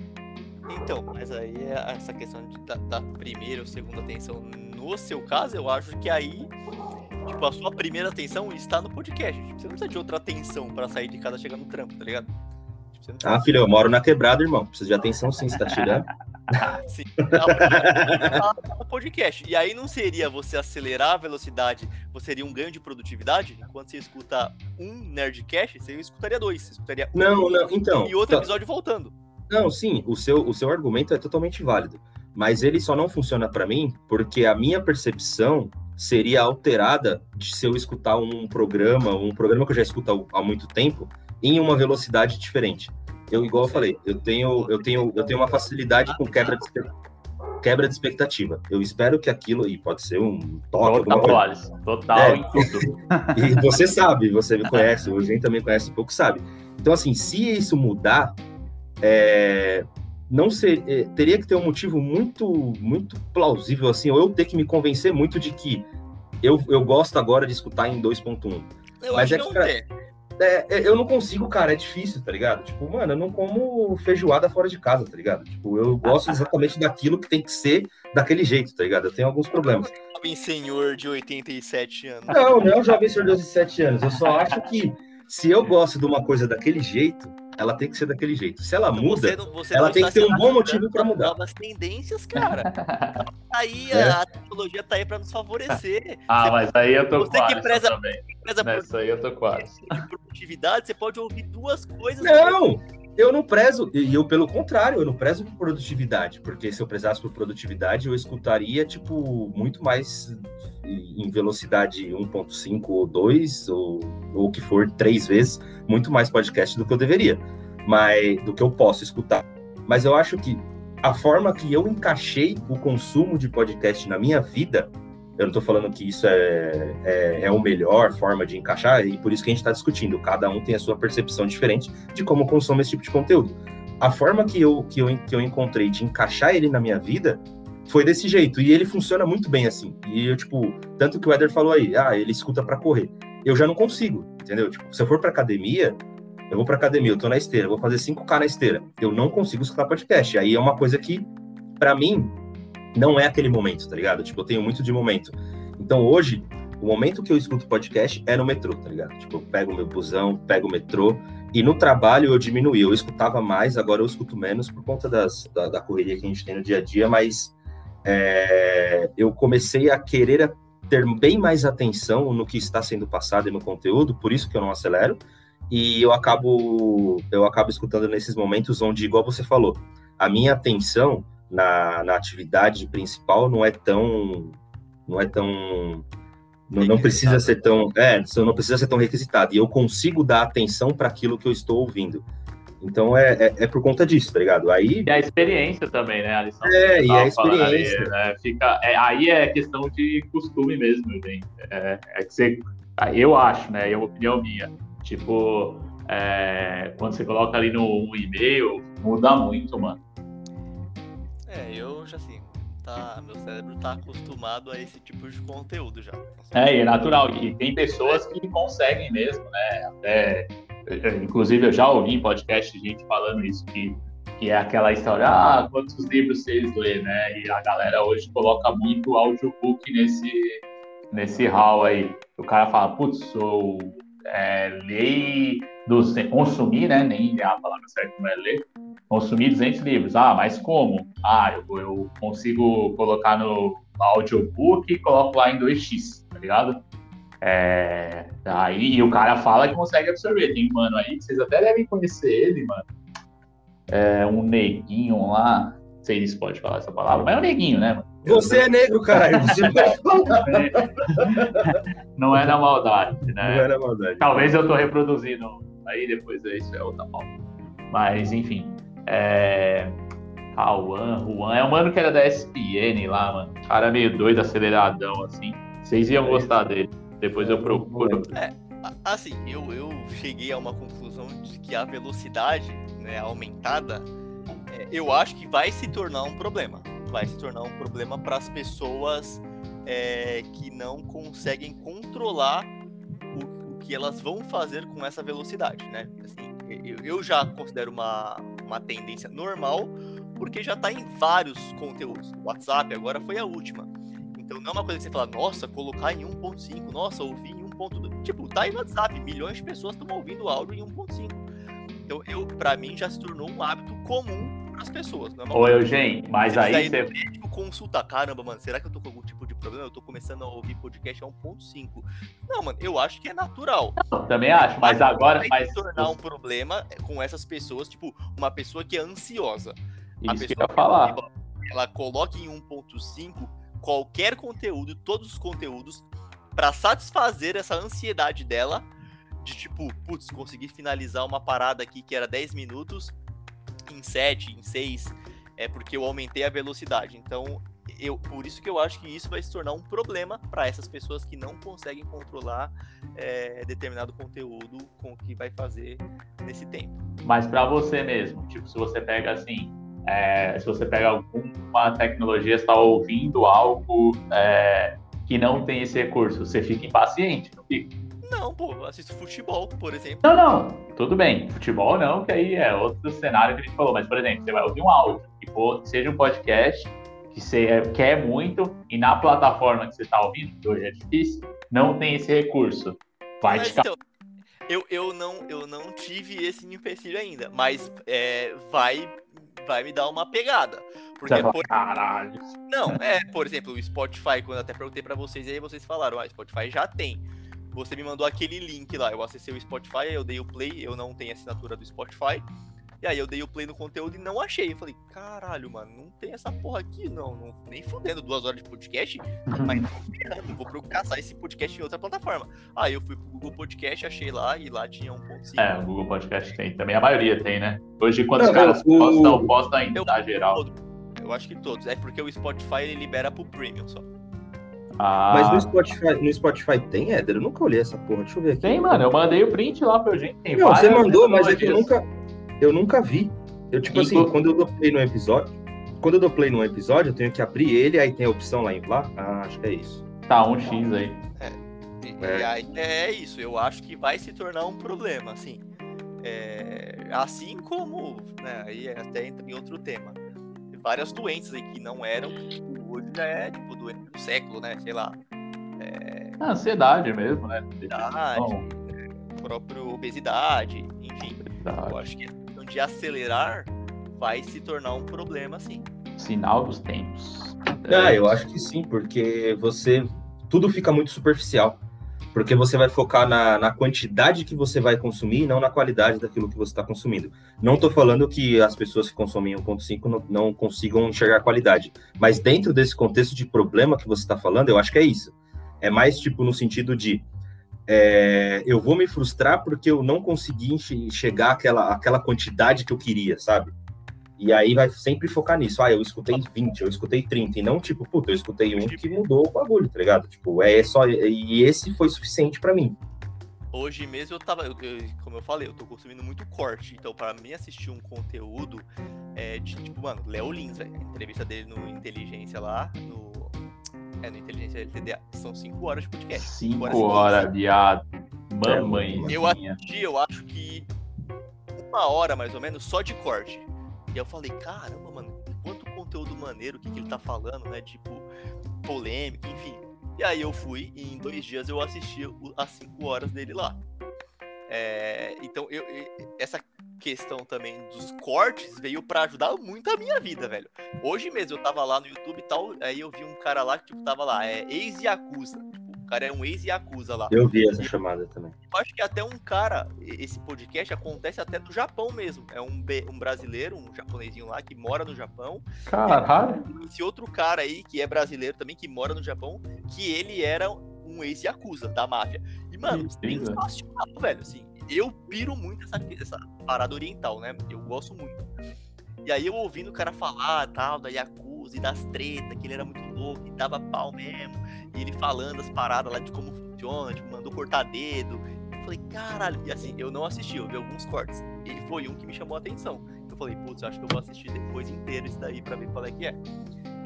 Então, mas aí é essa questão de, da, da primeira ou segunda atenção, no seu caso, eu acho que aí tipo, a sua primeira atenção está no podcast. Você não precisa de outra atenção para sair de casa chegar no trampo, tá ligado? Ah, filho, eu moro na quebrada, irmão. Precisa de atenção sim, você tá tirando. (laughs) sim. o podcast. E aí não seria você acelerar a velocidade, você seria um ganho de produtividade? Quando você escuta um Nerdcast, você escutaria dois. Você escutaria um não, não, então. E outro tá... episódio voltando. Não, sim, o seu, o seu argumento é totalmente válido. Mas ele só não funciona para mim porque a minha percepção seria alterada de se eu escutar um programa, um programa que eu já escuto há muito tempo, em uma velocidade diferente. Eu, igual eu falei, eu tenho, eu tenho, eu tenho uma facilidade com quebra de, quebra de expectativa. Eu espero que aquilo, e pode ser um toque, total, Alisson, total é. em tudo. (laughs) e você sabe, você me conhece, o Eugênio também conhece um pouco, sabe. Então, assim, se isso mudar, é, não ser, é, teria que ter um motivo muito, muito plausível, assim, ou eu ter que me convencer muito de que eu, eu gosto agora de escutar em 2.1. Mas é que, pra, é, é, eu não consigo, cara, é difícil, tá ligado? Tipo, mano, eu não como feijoada fora de casa, tá ligado? Tipo, eu gosto exatamente daquilo que tem que ser daquele jeito, tá ligado? Eu tenho alguns problemas. Jovem senhor de 87 anos. Não, não é um jovem senhor de 87 anos. Eu só acho que se eu gosto de uma coisa daquele jeito, ela tem que ser daquele jeito. Se ela então muda, você não, você ela tem que ter um bom motivo para mudar. Novas tendências, cara. (laughs) aí é. a tecnologia tá aí para nos favorecer. Ah, você, mas aí eu tô você que preza, também. Preza Nessa aí eu tô quase. De produtividade, você pode ouvir duas coisas. Não! Eu não prezo, e eu, pelo contrário, eu não prezo por produtividade, porque se eu prezasse por produtividade, eu escutaria, tipo, muito mais em velocidade 1.5 ou 2, ou o que for, três vezes, muito mais podcast do que eu deveria, mas do que eu posso escutar. Mas eu acho que a forma que eu encaixei o consumo de podcast na minha vida, eu não estou falando que isso é, é, é a melhor forma de encaixar, e por isso que a gente está discutindo. Cada um tem a sua percepção diferente de como consome esse tipo de conteúdo. A forma que eu, que eu, que eu encontrei de encaixar ele na minha vida foi desse jeito. E ele funciona muito bem assim. E eu, tipo, tanto que o Eder falou aí, ah, ele escuta para correr. Eu já não consigo, entendeu? Tipo, se eu for pra academia, eu vou pra academia, eu tô na esteira, vou fazer 5K na esteira. Eu não consigo escutar podcast. Aí é uma coisa que, para mim, não é aquele momento, tá ligado? Tipo, eu tenho muito de momento. Então hoje, o momento que eu escuto podcast é no metrô, tá ligado? Tipo, eu pego meu busão, pego o metrô, e no trabalho eu diminuí. Eu escutava mais, agora eu escuto menos por conta das, da, da correria que a gente tem no dia a dia, mas é, eu comecei a querer ter bem mais atenção no que está sendo passado e no conteúdo, por isso que eu não acelero, e eu acabo eu acabo escutando nesses momentos onde, igual você falou, a minha atenção na, na atividade principal não é tão não é tão não, não precisa ser tão é não precisa ser tão requisitado e eu consigo dar atenção para aquilo que eu estou ouvindo então é, é, é, por conta disso, tá ligado? Aí... E a experiência também, né? A lição é, e a experiência. Aí, né? Fica, é, aí é questão de costume mesmo, gente. É, é que você, eu acho, né? É uma opinião minha. Tipo, é, quando você coloca ali no um e-mail, muda muito, mano. É, eu já assim, tá, meu cérebro tá acostumado a esse tipo de conteúdo já. É, e é natural. E tem pessoas que conseguem mesmo, né? Até Inclusive, eu já ouvi em podcast gente falando isso, que, que é aquela história, ah, quantos livros vocês lê, né? E a galera hoje coloca muito audiobook nesse, nesse hall aí. O cara fala, putz, sou é, lei dos consumir, né? Nem a palavra certa não é ler. Consumir 200 livros. Ah, mas como? Ah, eu, eu consigo colocar no audiobook e coloco lá em 2x, tá ligado? É, aí e o cara fala que consegue absorver. Tem um mano aí que vocês até devem conhecer ele, mano. É um neguinho lá. Não sei se pode falar essa palavra, mas é um neguinho, né? Mano? Você é negro, caralho. Você não (laughs) é na maldade, né? Não é na maldade. Talvez eu tô reproduzindo aí depois isso é outra pauta. Mas, enfim. É... Juan, Juan é um mano que era da SPN lá, mano. Cara meio doido, aceleradão, assim. Vocês iam gostar dele. Depois eu procuro. É, assim, eu, eu cheguei a uma conclusão de que a velocidade né, aumentada, é, eu acho que vai se tornar um problema. Vai se tornar um problema para as pessoas é, que não conseguem controlar que elas vão fazer com essa velocidade, né? Assim, eu, já considero uma, uma tendência normal, porque já está em vários conteúdos. O WhatsApp agora foi a última. Então não é uma coisa que você fala, nossa, colocar em 1.5, nossa, ouvir em 1.2. Tipo, tá no WhatsApp, milhões de pessoas estão ouvindo áudio em 1.5. Então, eu, pra mim, já se tornou um hábito comum para as pessoas. Não é Ô, Eugênio, mas aí. você... médico consultar, caramba, mano, será que eu tô com algum tipo problema? Eu tô começando a ouvir podcast a 1.5. Não, mano, eu acho que é natural. Não, também acho, mas, mas agora. Vai mas... tornar um problema com essas pessoas, tipo, uma pessoa que é ansiosa. Isso a pessoa que eu ia falar. Ela, ela coloca em 1.5 qualquer conteúdo, todos os conteúdos, para satisfazer essa ansiedade dela de tipo, putz, consegui finalizar uma parada aqui que era 10 minutos em 7, em 6, é porque eu aumentei a velocidade. Então, eu, por isso que eu acho que isso vai se tornar um problema para essas pessoas que não conseguem controlar é, determinado conteúdo com o que vai fazer nesse tempo. Mas para você mesmo, tipo, se você pega assim, é, se você pega alguma tecnologia, está ouvindo algo é, que não tem esse recurso, você fica impaciente, não fica? Não, pô, assisto futebol, por exemplo. Não, não, tudo bem. Futebol não, que aí é outro cenário que a gente falou. Mas, por exemplo, você vai ouvir um áudio, que for, seja um podcast, que você quer muito, e na plataforma que você está ouvindo, que hoje é difícil, não tem esse recurso. Vai mas, te... então, eu, eu, não, eu não tive esse empecilho ainda, mas é, vai vai me dar uma pegada. Porque, por... Caralho. Não, é, por exemplo, o Spotify, quando eu até perguntei para vocês, aí vocês falaram, ah, Spotify já tem. Você me mandou aquele link lá, eu acessei o Spotify, eu dei o play, eu não tenho assinatura do Spotify. E aí eu dei o play no conteúdo e não achei. Eu falei, caralho, mano, não tem essa porra aqui, não. não nem fudendo duas horas de podcast, (laughs) mas não vou procurar caçar esse podcast em outra plataforma. Aí eu fui pro Google Podcast, achei lá e lá tinha um ponto É, o Google Podcast tem. Também a maioria tem, né? Hoje, quando os caras o... postam, postam ainda, eu, tá geral. Eu acho que todos. É porque o Spotify ele libera pro Premium só. Ah. Mas no Spotify, no Spotify tem, Éder? Eu nunca olhei essa porra. Deixa eu ver aqui. Tem, mano. Eu mandei o print lá pra gente. Tem não, você mandou, mas é que eu nunca, eu nunca vi. Eu, tipo assim, quando eu play no episódio, quando eu dou play num episódio, eu tenho que abrir ele, aí tem a opção lá em lá. Ah, acho que é isso. Tá, um X aí. É. E, é. aí é isso, eu acho que vai se tornar um problema, assim. É, assim como, né, aí até entra em outro tema. Várias doenças aí que não eram, tipo, hoje já é, tipo, doença do século, né? Sei lá. É... A ansiedade mesmo, né? Ansiedade, é, próprio obesidade, enfim. Obesidade. Eu acho que de acelerar vai se tornar um problema, sim. Sinal dos tempos. Ah, eu acho que sim, porque você. Tudo fica muito superficial. Porque você vai focar na, na quantidade que você vai consumir e não na qualidade daquilo que você está consumindo. Não estou falando que as pessoas que consomem 1.5 não, não consigam enxergar a qualidade. Mas dentro desse contexto de problema que você está falando, eu acho que é isso. É mais tipo no sentido de é, eu vou me frustrar porque eu não consegui chegar àquela, àquela quantidade que eu queria, sabe? E aí vai sempre focar nisso. Ah, eu escutei 20, eu escutei 30. E não, tipo, puta, eu escutei um que mudou o bagulho, tá ligado? Tipo, é só. E esse foi suficiente para mim. Hoje mesmo eu tava, eu, eu, como eu falei, eu tô consumindo muito corte. Então, para mim assistir um conteúdo é de, tipo, mano, Léo Lins, velho. A entrevista dele no Inteligência lá, no. É, no Inteligência LTDA. São 5 horas de podcast. 5 horas, horas viado. Mamãe. Eu assisti, eu acho que uma hora mais ou menos só de corte. E eu falei, caramba, mano, quanto conteúdo maneiro, que, que ele tá falando, né? Tipo, polêmica, enfim. E aí eu fui e em dois dias eu assisti as cinco horas dele lá. É, então, eu, essa questão também dos cortes veio para ajudar muito a minha vida, velho. Hoje mesmo eu tava lá no YouTube e tal, aí eu vi um cara lá que tipo, tava lá, é ex-Yakuza. Tipo, cara é um ex-Yakuza lá. Eu vi essa chamada também. Eu acho que até um cara, esse podcast acontece até no Japão mesmo. É um, um brasileiro, um japonesinho lá que mora no Japão. Caralho. Esse outro cara aí, que é brasileiro também, que mora no Japão, que ele era um ex-Yakuza da máfia. E, mano, sensacional, velho, assim. Eu piro muito essa, essa parada oriental, né? Eu gosto muito. E aí eu ouvindo o cara falar tal, da Yakuza e das tretas, que ele era muito louco e dava pau mesmo. E ele falando as paradas lá de como funciona, tipo, mandou cortar dedo. Eu falei, caralho, e assim, eu não assisti, eu vi alguns cortes. Ele foi um que me chamou a atenção. Eu falei, putz, eu acho que eu vou assistir depois inteiro esse daí pra ver qual é que é.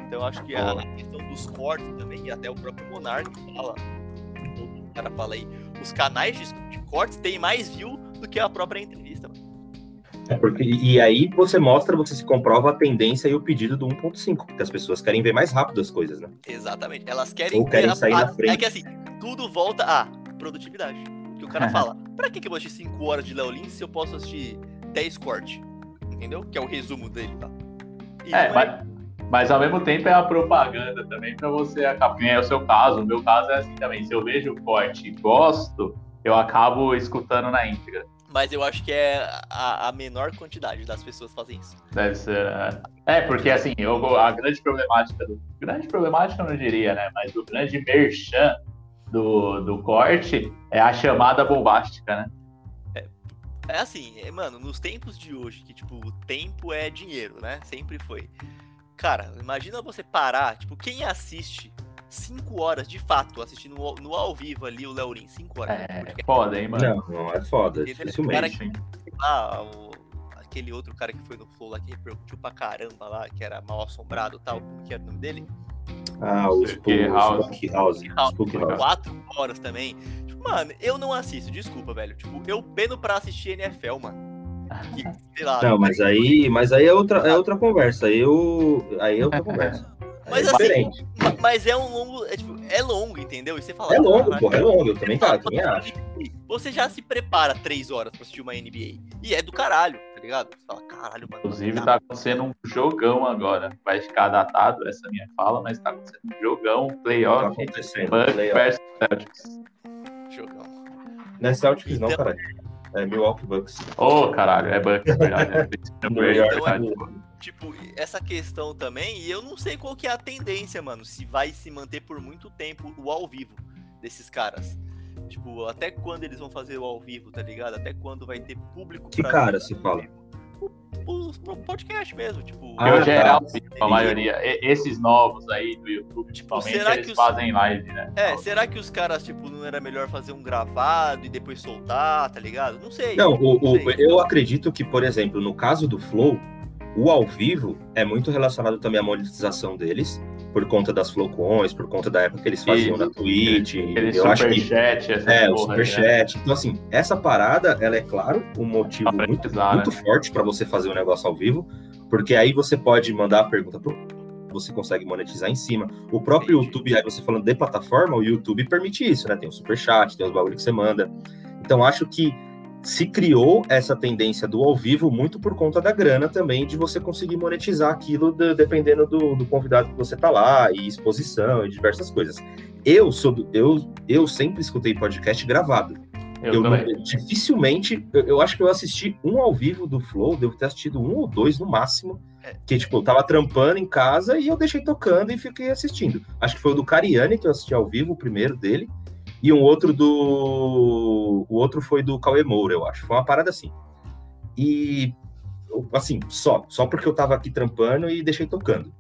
Então eu acho que a, a questão dos cortes também, e até o próprio Monark fala, cara fala aí, os canais de, de cortes têm mais view do que a própria entrevista, mano. É porque, e aí você mostra, você se comprova a tendência e o pedido do 1.5, porque as pessoas querem ver mais rápido as coisas, né? Exatamente. Elas querem, Ou querem sair a, na frente. É que assim, tudo volta a produtividade. Que o cara (laughs) fala, pra que, que eu vou assistir 5 horas de Leolin se eu posso assistir 10 cortes? Entendeu? Que é o resumo dele, tá? E é, mas, é... mas ao mesmo tempo é a propaganda também pra você acabar. É o seu caso, o meu caso é assim também. Se eu vejo o corte e gosto, eu acabo escutando na íntegra. Mas eu acho que é a, a, menor quantidade das pessoas fazem isso. Deve ser. É, é porque assim, eu, a grande problemática do. Grande problemática eu não diria, né? Mas o grande merchan do, do corte é a chamada bombástica, né? É, é assim, é, mano, nos tempos de hoje, que, tipo, o tempo é dinheiro, né? Sempre foi. Cara, imagina você parar, tipo, quem assiste 5 horas, de fato, assistindo no, no ao vivo ali o Leorin, 5 horas. É, foda, hein, mano? Não, não é foda, dificilmente. Que, ah, o, aquele outro cara que foi no Flow lá que repercutiu pra caramba lá, que era mal assombrado e tal, como que era o nome dele? Ah, o Spook House. Spook House. Spook House. Quatro horas também. Tipo, mano, eu não assisto, desculpa, velho. Tipo, eu peno pra assistir NFL, mano. (laughs) Que, lá, não, mas aí, mas aí é outra, é outra conversa. Eu, aí é outra (laughs) conversa. Mas é assim, mas é um longo, é, tipo, é longo, entendeu? E você fala, é longo, pô, é longo, eu também, cara, também acho. Você já se prepara três horas pra assistir uma NBA. E é do caralho, tá ligado? Você fala, caralho, mano. Inclusive, tá acontecendo um jogão agora. Vai ficar datado essa minha fala, mas tá acontecendo um jogão, playoff. Tá acontecendo. Bucks versus Celtics. Jogão. Não é Celtics, então, não, cara. É Milwaukee Bucks. Ô, oh, caralho, é Bucks, é verdade. (laughs) É, então, é, tipo, essa questão também, e eu não sei qual que é a tendência, mano, se vai se manter por muito tempo o ao vivo desses caras. Tipo, até quando eles vão fazer o ao vivo, tá ligado? Até quando vai ter público Que cara se fala? Os podcast mesmo, tipo. Ah, eu geral, tá. a maioria. Esses novos aí do YouTube, tipo, será eles que os... fazem live, né? É, será que os caras, tipo, não era melhor fazer um gravado e depois soltar, tá ligado? Não sei. Não, o, não sei. eu acredito que, por exemplo, no caso do Flow, O ao vivo é muito relacionado também à monetização deles, por conta das flowcoins, por conta da época que eles faziam Isso. na Twitch. Aquele eu acho que chat, é, o superchat. Né? Então assim, essa parada, ela é claro um motivo muito, muito né? forte para você fazer um negócio ao vivo, porque aí você pode mandar a pergunta pro você consegue monetizar em cima. O próprio Entendi. YouTube, aí você falando de plataforma, o YouTube permite isso, né? Tem o superchat, tem os bagulhos que você manda. Então acho que se criou essa tendência do ao vivo muito por conta da grana também, de você conseguir monetizar aquilo de, dependendo do, do, convidado que você tá lá, e exposição, e diversas coisas. Eu sou do, eu, eu sempre escutei podcast gravado. Eu, eu dificilmente, eu, eu, acho que eu assisti um ao vivo do Flow, devo ter assistido um ou dois no máximo, é. que tipo, eu tava trampando em casa e eu deixei tocando e fiquei assistindo. Acho que foi o do Cariani que eu assisti ao vivo, o primeiro dele, e um outro do. O outro foi do Cauê Moura, eu acho. Foi uma parada assim. E. Assim, só. Só porque eu tava aqui trampando e deixei tocando.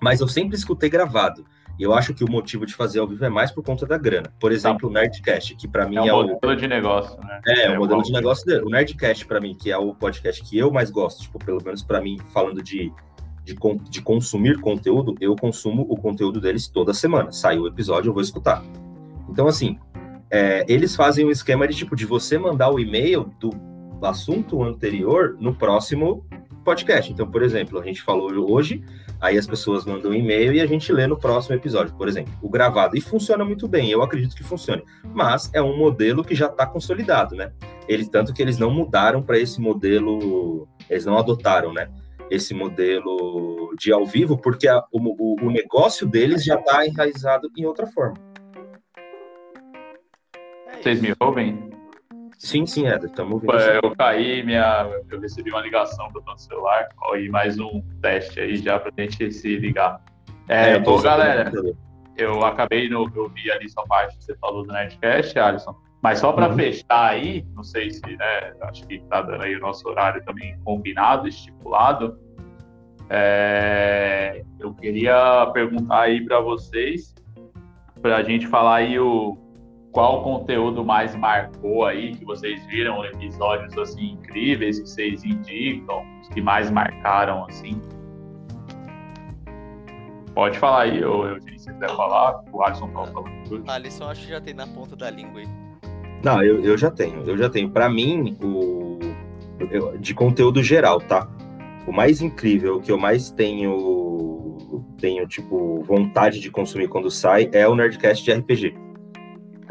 Mas eu sempre escutei gravado. E eu acho que o motivo de fazer ao vivo é mais por conta da grana. Por exemplo, o Nerdcast, que para mim é, é o modelo de negócio, né? É, é o modelo de negócio dele. O Nerdcast para mim, que é o podcast que eu mais gosto, tipo, pelo menos para mim, falando de, de, de consumir conteúdo, eu consumo o conteúdo deles toda semana. Saiu o episódio, eu vou escutar. Então, assim, é, eles fazem um esquema de tipo de você mandar o e-mail do assunto anterior no próximo podcast. Então, por exemplo, a gente falou hoje, aí as pessoas mandam um e-mail e a gente lê no próximo episódio, por exemplo, o gravado. E funciona muito bem, eu acredito que funcione. Mas é um modelo que já está consolidado, né? Eles, tanto que eles não mudaram para esse modelo, eles não adotaram, né? Esse modelo de ao vivo, porque a, o, o negócio deles já está enraizado em outra forma. Vocês me ouvem? Sim, sim, Eder, estamos ouvindo. Eu caí, minha, eu recebi uma ligação do meu celular e mais um teste aí já para a gente se ligar. É, é bom, galera, eu acabei, no, eu vi ali sua parte que você falou do Nerdcast, Alisson, mas só para uhum. fechar aí, não sei se, né, acho que está dando aí o nosso horário também combinado, estipulado, é, eu queria perguntar aí para vocês, para a gente falar aí o qual conteúdo mais marcou aí, que vocês viram episódios assim incríveis que vocês indicam, os que mais marcaram assim? Pode falar aí, eu, eu se quiser falar, o Alisson tá falando tudo. Alisson acho que já tem na ponta da língua aí. Não, eu, eu já tenho, eu já tenho. Para mim, o eu, de conteúdo geral, tá? O mais incrível, o que eu mais tenho tenho tipo vontade de consumir quando sai é o Nerdcast de RPG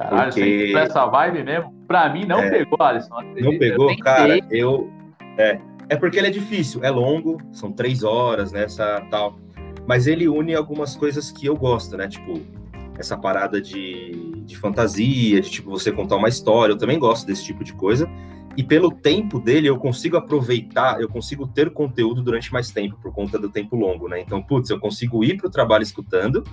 Caralho, porque... essa vibe mesmo? Pra mim não é, pegou, Alisson. Não pegou, cara, eu. É, é porque ele é difícil, é longo, são três horas, nessa né, tal. Mas ele une algumas coisas que eu gosto, né? Tipo, essa parada de, de fantasia, de tipo você contar uma história, eu também gosto desse tipo de coisa. E pelo tempo dele, eu consigo aproveitar, eu consigo ter conteúdo durante mais tempo, por conta do tempo longo, né? Então, putz, eu consigo ir para o trabalho escutando,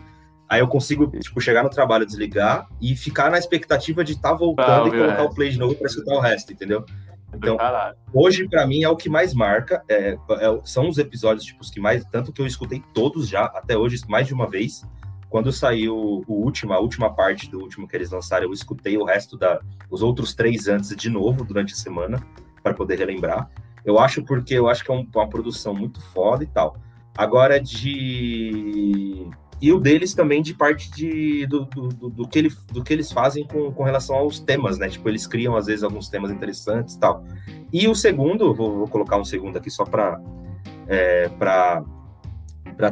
Aí eu consigo, tipo, chegar no trabalho, desligar e ficar na expectativa de estar tá voltando ah, e colocar o play de novo para escutar o resto, entendeu? Então, hoje, para mim, é o que mais marca. É, é, são os episódios, tipo, os que mais. Tanto que eu escutei todos já, até hoje, mais de uma vez. Quando saiu o último, a última parte do último que eles lançaram, eu escutei o resto da. os outros três antes de novo durante a semana, para poder relembrar. Eu acho porque eu acho que é um, uma produção muito foda e tal. Agora, de e o deles também de parte de, do, do, do, do, que, ele, do que eles fazem com, com relação aos temas, né? Tipo, eles criam, às vezes, alguns temas interessantes e tal. E o segundo, vou, vou colocar um segundo aqui só para é, para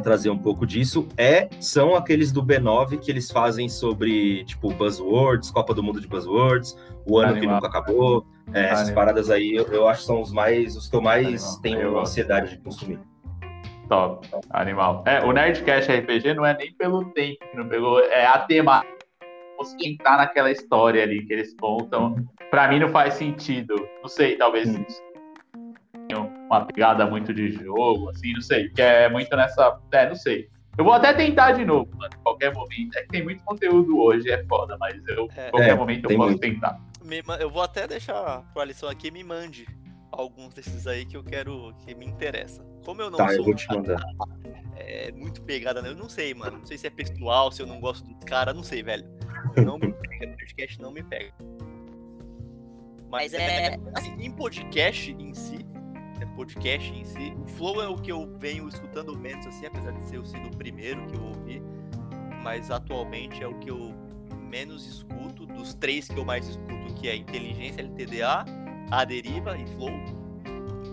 trazer um pouco disso, é são aqueles do B9 que eles fazem sobre, tipo, buzzwords, Copa do Mundo de Buzzwords, o ano Animal. que nunca acabou, é, essas paradas aí, eu, eu, acho que são os mais, os que eu mais Animal. tenho eu ansiedade de consumir. Top, animal. É, o Nerdcast RPG não é nem pelo tempo que não pegou, é a temática. Você entrar naquela história ali que eles contam, para mim não faz sentido. Não sei, talvez hum. uma pegada muito de jogo, assim, não sei, que é muito nessa. É, não sei. Eu vou até tentar de novo, mano, qualquer momento. É que tem muito conteúdo hoje, é foda, mas eu, é, qualquer é, momento eu posso muito. tentar. Eu vou até deixar pro Alisson aqui, me mande alguns desses aí que eu quero, que me interessa. Como eu não tá, sou eu vou te mandar. É, muito pegada, né? Eu não sei, mano. Não sei se é pessoal, se eu não gosto do cara, não sei, velho. Não me (laughs) pega, podcast não me pega. Mas é. Assim, em podcast em si, é, podcast em si. O Flow é o que eu venho escutando menos, assim, apesar de ser sido o primeiro que eu ouvi. Mas atualmente é o que eu menos escuto, dos três que eu mais escuto, que é Inteligência, LTDA, A Deriva e Flow.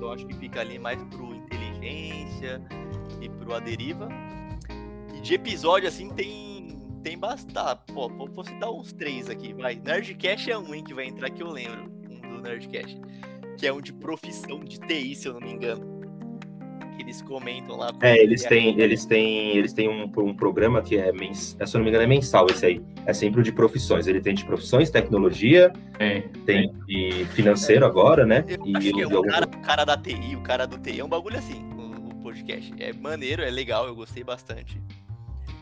Eu acho que fica ali mais pro Inteligência e pro A Deriva. E de episódio, assim, tem tem bastante. Pô, vou citar uns três aqui, vai. Nerdcast é um hein, que vai entrar que eu lembro. Um do Nerdcast. Que é um de profissão de TI, se eu não me engano. Que eles comentam lá. É, eles têm, eles têm, eles têm um, um programa que é, mens, se eu não me engano, é mensal esse aí. É sempre o de profissões. Ele tem de profissões, tecnologia, é, tem de financeiro agora, né? Eu e acho que é o, cara, o cara da TI, o cara do TI, é um bagulho assim, o, o podcast. É maneiro, é legal, eu gostei bastante.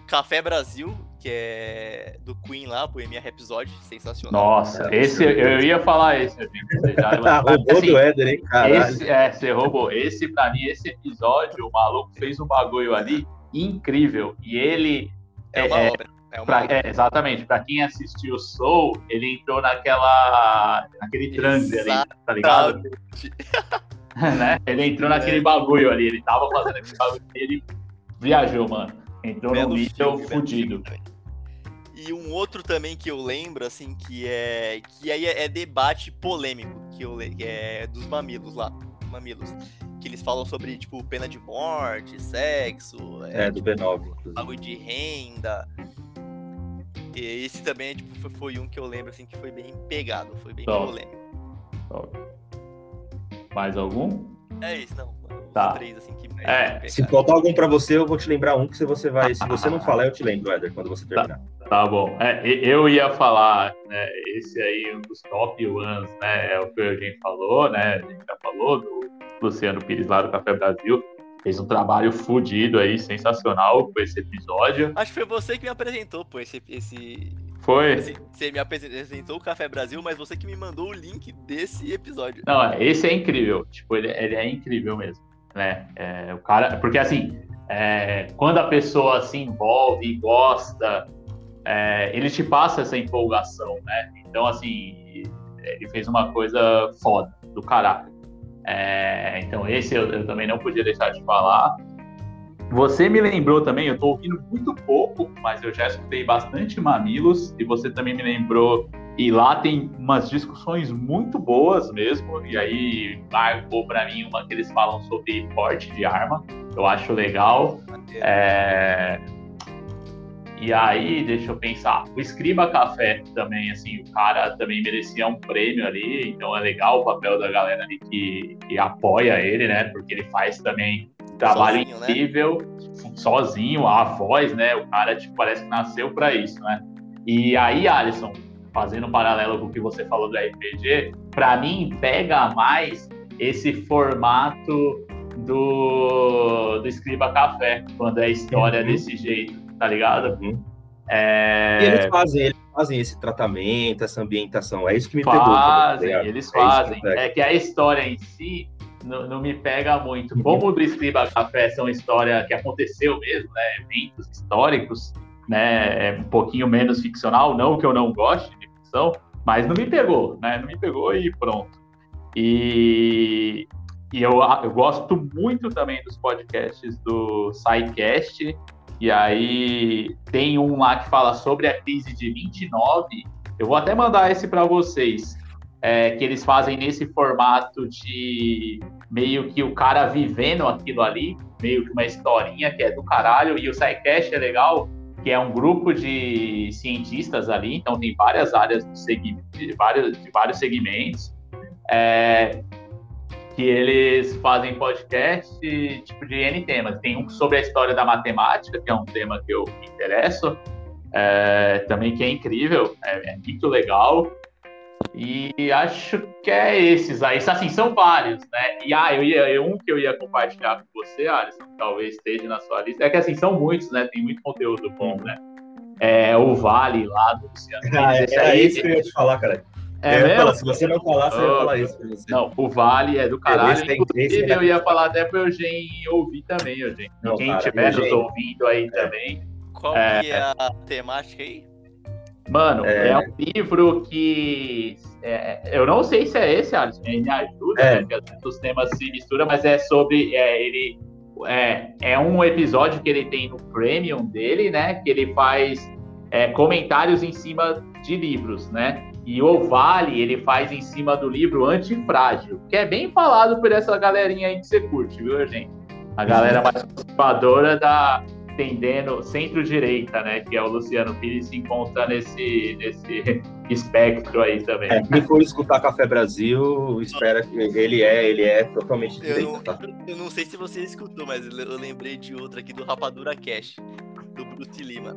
Café Brasil, que é do Queen lá, Bohemia Rhapsody, sensacional. Nossa, é, esse eu ia falar esse. Já, (laughs) roubou assim, do Éder, hein, cara? Esse, é, você roubou. Esse, pra mim, esse episódio, o maluco fez um bagulho ali incrível. E ele... É uma é, obra. É, uma pra, é, exatamente. Pra quem assistiu o Soul, ele entrou naquela... naquele transe ali, tá ligado? (laughs) né? Ele entrou naquele é. bagulho ali. Ele tava fazendo aquele bagulho e ele viajou, mano. Entrou no nível fudido. E um outro também que eu lembro, assim, que é. Que aí é, debate polêmico, que, eu, que é dos mamilos lá. Mamilos. Que eles falam sobre, tipo, pena de morte, sexo. É, é do tipo, B9. Bagulho de renda. E esse também, tipo, foi, foi, um que eu lembro, assim, que foi bem pegado, foi bem Top. polêmico. Top. Mais algum? É isso, não. Tá. Três, assim, que é. Se faltar algum para você, eu vou te lembrar um que você vai. (laughs) Se você não falar, eu te lembro, Éder, quando você terminar. Tá, tá bom. É, eu ia falar, né, esse aí, um dos top ones, né? É o que o Eugênio falou, né? A gente já falou do Luciano Pires lá do Café Brasil. Fez um trabalho fodido aí, sensacional com esse episódio. Acho que foi você que me apresentou, pô, esse. esse... Foi. Você me apresentou o Café Brasil, mas você que me mandou o link desse episódio. Não, esse é incrível. Tipo, ele, ele é incrível mesmo né? É, o cara, porque assim, é, quando a pessoa se envolve e gosta, é, ele te passa essa empolgação, né? Então, assim, ele fez uma coisa foda, do caralho. É, então, esse eu, eu, também não podia deixar de falar. Você me lembrou também, eu tô ouvindo muito pouco, mas eu já escutei bastante Mamilos, e você também me lembrou e lá tem umas discussões muito boas mesmo. E aí marcou para mim uma que eles falam sobre porte de arma. Eu acho legal. É... E aí, deixa eu pensar. O Escriba Café também, assim, o cara também merecia um prêmio ali. Então é legal o papel da galera ali que, que apoia ele, né? Porque ele faz também trabalho sozinho, né? incrível, né? sozinho, a voz, né? O cara tipo, parece que nasceu para isso, né? E aí, Alisson, fazendo um paralelo com o que você falou do RPG, para mim pega mais esse formato do, do Escriba Café, quando é história uhum. desse jeito, tá ligado? Uhum. É... E eles fazem, eles fazem esse tratamento, essa ambientação, é isso que me fazem, pegou. Fazem, tá eles fazem. É, é, que a história em si não, não me pega muito. Como o do Escriba Café são história que aconteceu mesmo, né? Eventos históricos, né? É um pouquinho menos ficcional, não que eu não goste de ficção, mas não me pegou, né? Não me pegou e pronto. E, e eu, eu gosto muito também dos podcasts do SciCast, e aí tem um lá que fala sobre a crise de 29. Eu vou até mandar esse para vocês. É, que eles fazem nesse formato de meio que o cara vivendo aquilo ali, meio que uma historinha que é do caralho, e o SciCast é legal, que é um grupo de cientistas ali, então tem várias áreas de, vários, de vários segmentos, é, que eles fazem podcast tipo de N temas. Tem um sobre a história da matemática, que é um tema que eu me interesso, é, também que é incrível, é, é muito legal. E acho que é esses aí. Assim, são vários, né? E ah, eu ia, um que eu ia compartilhar com você, Alisson, talvez esteja na sua lista. É que assim, são muitos, né? Tem muito conteúdo bom, né? É o Vale lá do Luciano. Ah, é, era aí, isso que eu ia te falar, cara. É mesmo? Falar, se você não falar, você oh, ia falar isso pra você. Não, o Vale é do caralho. Esse Inclusive, eu ia falar até pro Eugênio ouvir também, Eugênio. Quem cara, estiver nos ouvindo aí é. também. Qual é... que é a temática aí? Mano, é, é um livro que. É, eu não sei se é esse, Alisson, ele me ajuda, é. né, porque os temas se misturam, mas é sobre. É, ele, é, é um episódio que ele tem no Premium dele, né? Que ele faz é, comentários em cima de livros, né? E o Vale ele faz em cima do livro Antifrágil, que é bem falado por essa galerinha aí que você curte, viu, gente? A galera mais conservadora da tendendo centro-direita, né? Que é o Luciano Pires se encontra nesse, nesse (laughs) espectro aí também. É, quem for escutar Café Brasil, espera que ele é, ele é totalmente eu direita, não, tá? Eu não sei se você escutou, mas eu lembrei de outra aqui do Rapadura Cash, do Bruce Lima.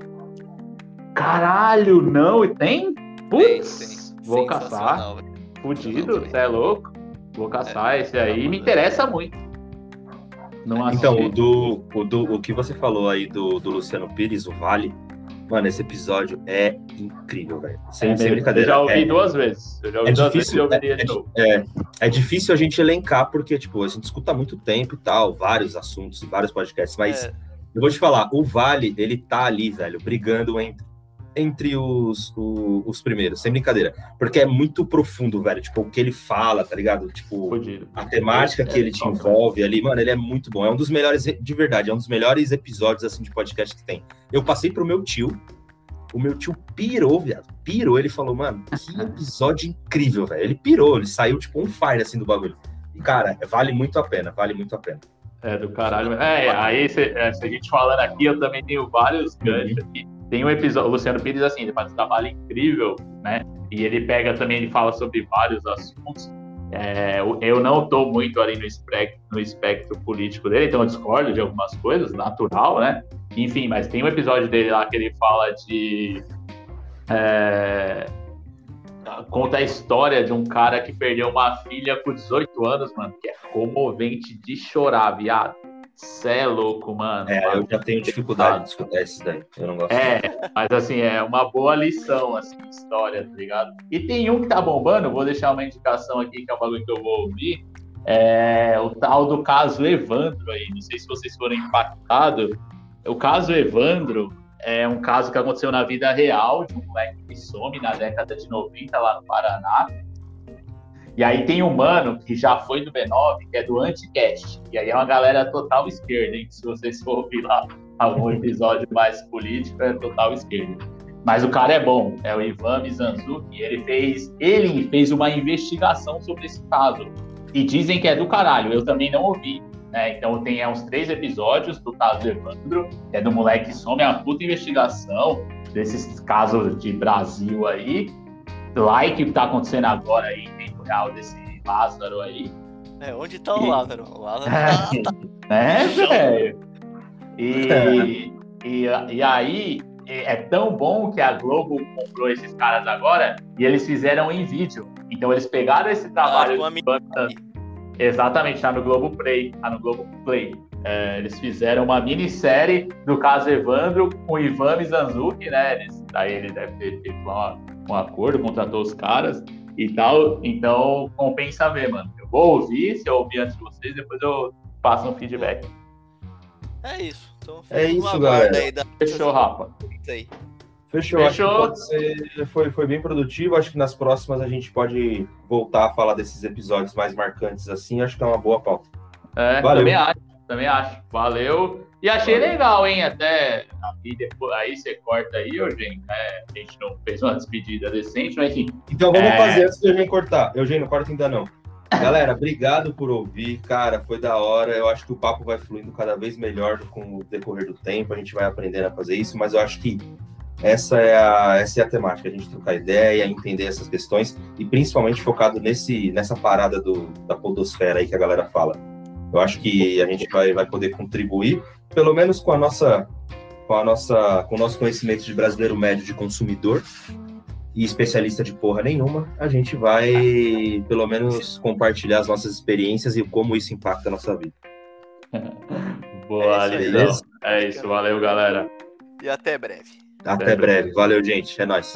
Caralho, não, tem? Putz, vou caçar. Fudido, você é louco? Vou caçar é, esse aí, me interessa muito. Não então, o, do, o, do, o que você falou aí do, do Luciano Pires, o Vale, mano, esse episódio é incrível, velho. Sem, é sem brincadeira. Eu já ouvi é, duas vezes. Eu já ouvi é duas difícil, vezes e ouviria de novo. É, é difícil a gente elencar, porque, tipo, a gente escuta muito tempo e tal, vários assuntos, vários podcasts, mas é. eu vou te falar, o Vale, ele tá ali, velho, brigando entre entre os, os, os, primeiros, sem brincadeira. Porque é muito profundo, velho. Tipo, o que ele fala, tá ligado? Tipo, a temática é, que ele te envolve ali, mano, ele é muito bom. É um dos melhores, de verdade, é um dos melhores episódios, assim, de podcast que tem. Eu passei pro meu tio, o meu tio pirou, viado. Pirou, ele falou, mano, que (laughs) episódio incrível, velho. Ele pirou, ele saiu, tipo, um fire, assim, do bagulho. E, cara, vale muito a pena, vale muito a pena. É, do caralho. É, aí, se, é, se a gente falando aqui, eu também tenho vários ganchos aqui tem um episódio, o Luciano Pires, assim, ele faz um trabalho incrível, né? E ele pega também, ele fala sobre vários assuntos. É, eu não estou muito ali no espectro, no espectro político dele, então eu discordo de algumas coisas, natural, né? Enfim, mas tem um episódio dele lá que ele fala de. É, conta a história de um cara que perdeu uma filha por 18 anos, mano, que é comovente de chorar, viado. Cê é louco, mano. É, eu já tenho dificuldade de escutar esses daí. Eu não gosto. É, mas assim, é uma boa lição, assim, de história, tá ligado? E tem um que tá bombando, vou deixar uma indicação aqui, que é um bagulho que eu vou ouvir. É o tal do caso Evandro aí. Não sei se vocês foram impactados. O caso Evandro é um caso que aconteceu na vida real de um moleque que some na década de 90 lá no Paraná. E aí tem um mano que já foi do B9, que é do Anticast. E aí é uma galera total esquerda, hein? Se vocês for ouvir lá algum episódio mais político, é total esquerda. Mas o cara é bom, é o Ivan Mizanzuki. Ele fez, ele fez uma investigação sobre esse caso. E dizem que é do caralho. Eu também não ouvi. Né? Então tem é, uns três episódios do caso do Evandro, que é do moleque que some, é uma puta investigação desses casos de Brasil aí. Lá e que tá acontecendo agora aí, real desse Lázaro aí. É, onde tá o Lázaro? O Lázaro tá, (laughs) tá... É, velho. E, e, e aí, é tão bom que a Globo comprou esses caras agora e eles fizeram em vídeo. Então eles pegaram esse trabalho. Ah, de... Exatamente, tá no Globo Play. Tá no Globo Play. É, eles fizeram uma minissérie do caso Evandro com o Ivan Mizanzuki, né? Eles, daí ele deve ter feito um acordo, contratou os caras e tal. Então, compensa ver, mano. Eu vou ouvir, se eu ouvir antes de vocês, depois eu passo um feedback. É isso. Então, é isso, galera. Da... Fechou, Rafa. Fechou. Fechou. Ser, foi, foi bem produtivo. Acho que nas próximas a gente pode voltar a falar desses episódios mais marcantes assim. Acho que é uma boa pauta. É, Valeu. também acho. Também acho. Valeu. E achei legal, hein? Até aí, depois, aí você corta aí, Eugênio. Né? A gente não fez uma despedida decente, mas enfim. Então vamos é... fazer antes de Eugênio cortar. Eugênio, corta ainda não. (laughs) Galera, obrigado por ouvir. Cara, foi da hora. Eu acho que o papo vai fluindo cada vez melhor com o decorrer do tempo. A gente vai aprendendo a fazer isso, mas eu acho que essa é a, essa é a temática, a gente trocar ideia, entender essas questões e principalmente focado nesse, nessa parada do, da podosfera aí que a galera fala eu acho que a gente vai, vai poder contribuir, pelo menos com a nossa, com a nossa, com o nosso conhecimento de brasileiro médio de consumidor e especialista de porra nenhuma, a gente vai pelo menos compartilhar as nossas experiências e como isso impacta a nossa vida. (laughs) Boa, é isso, é isso, valeu, galera. E até breve. Até, até breve. breve. Valeu, gente. É nóis.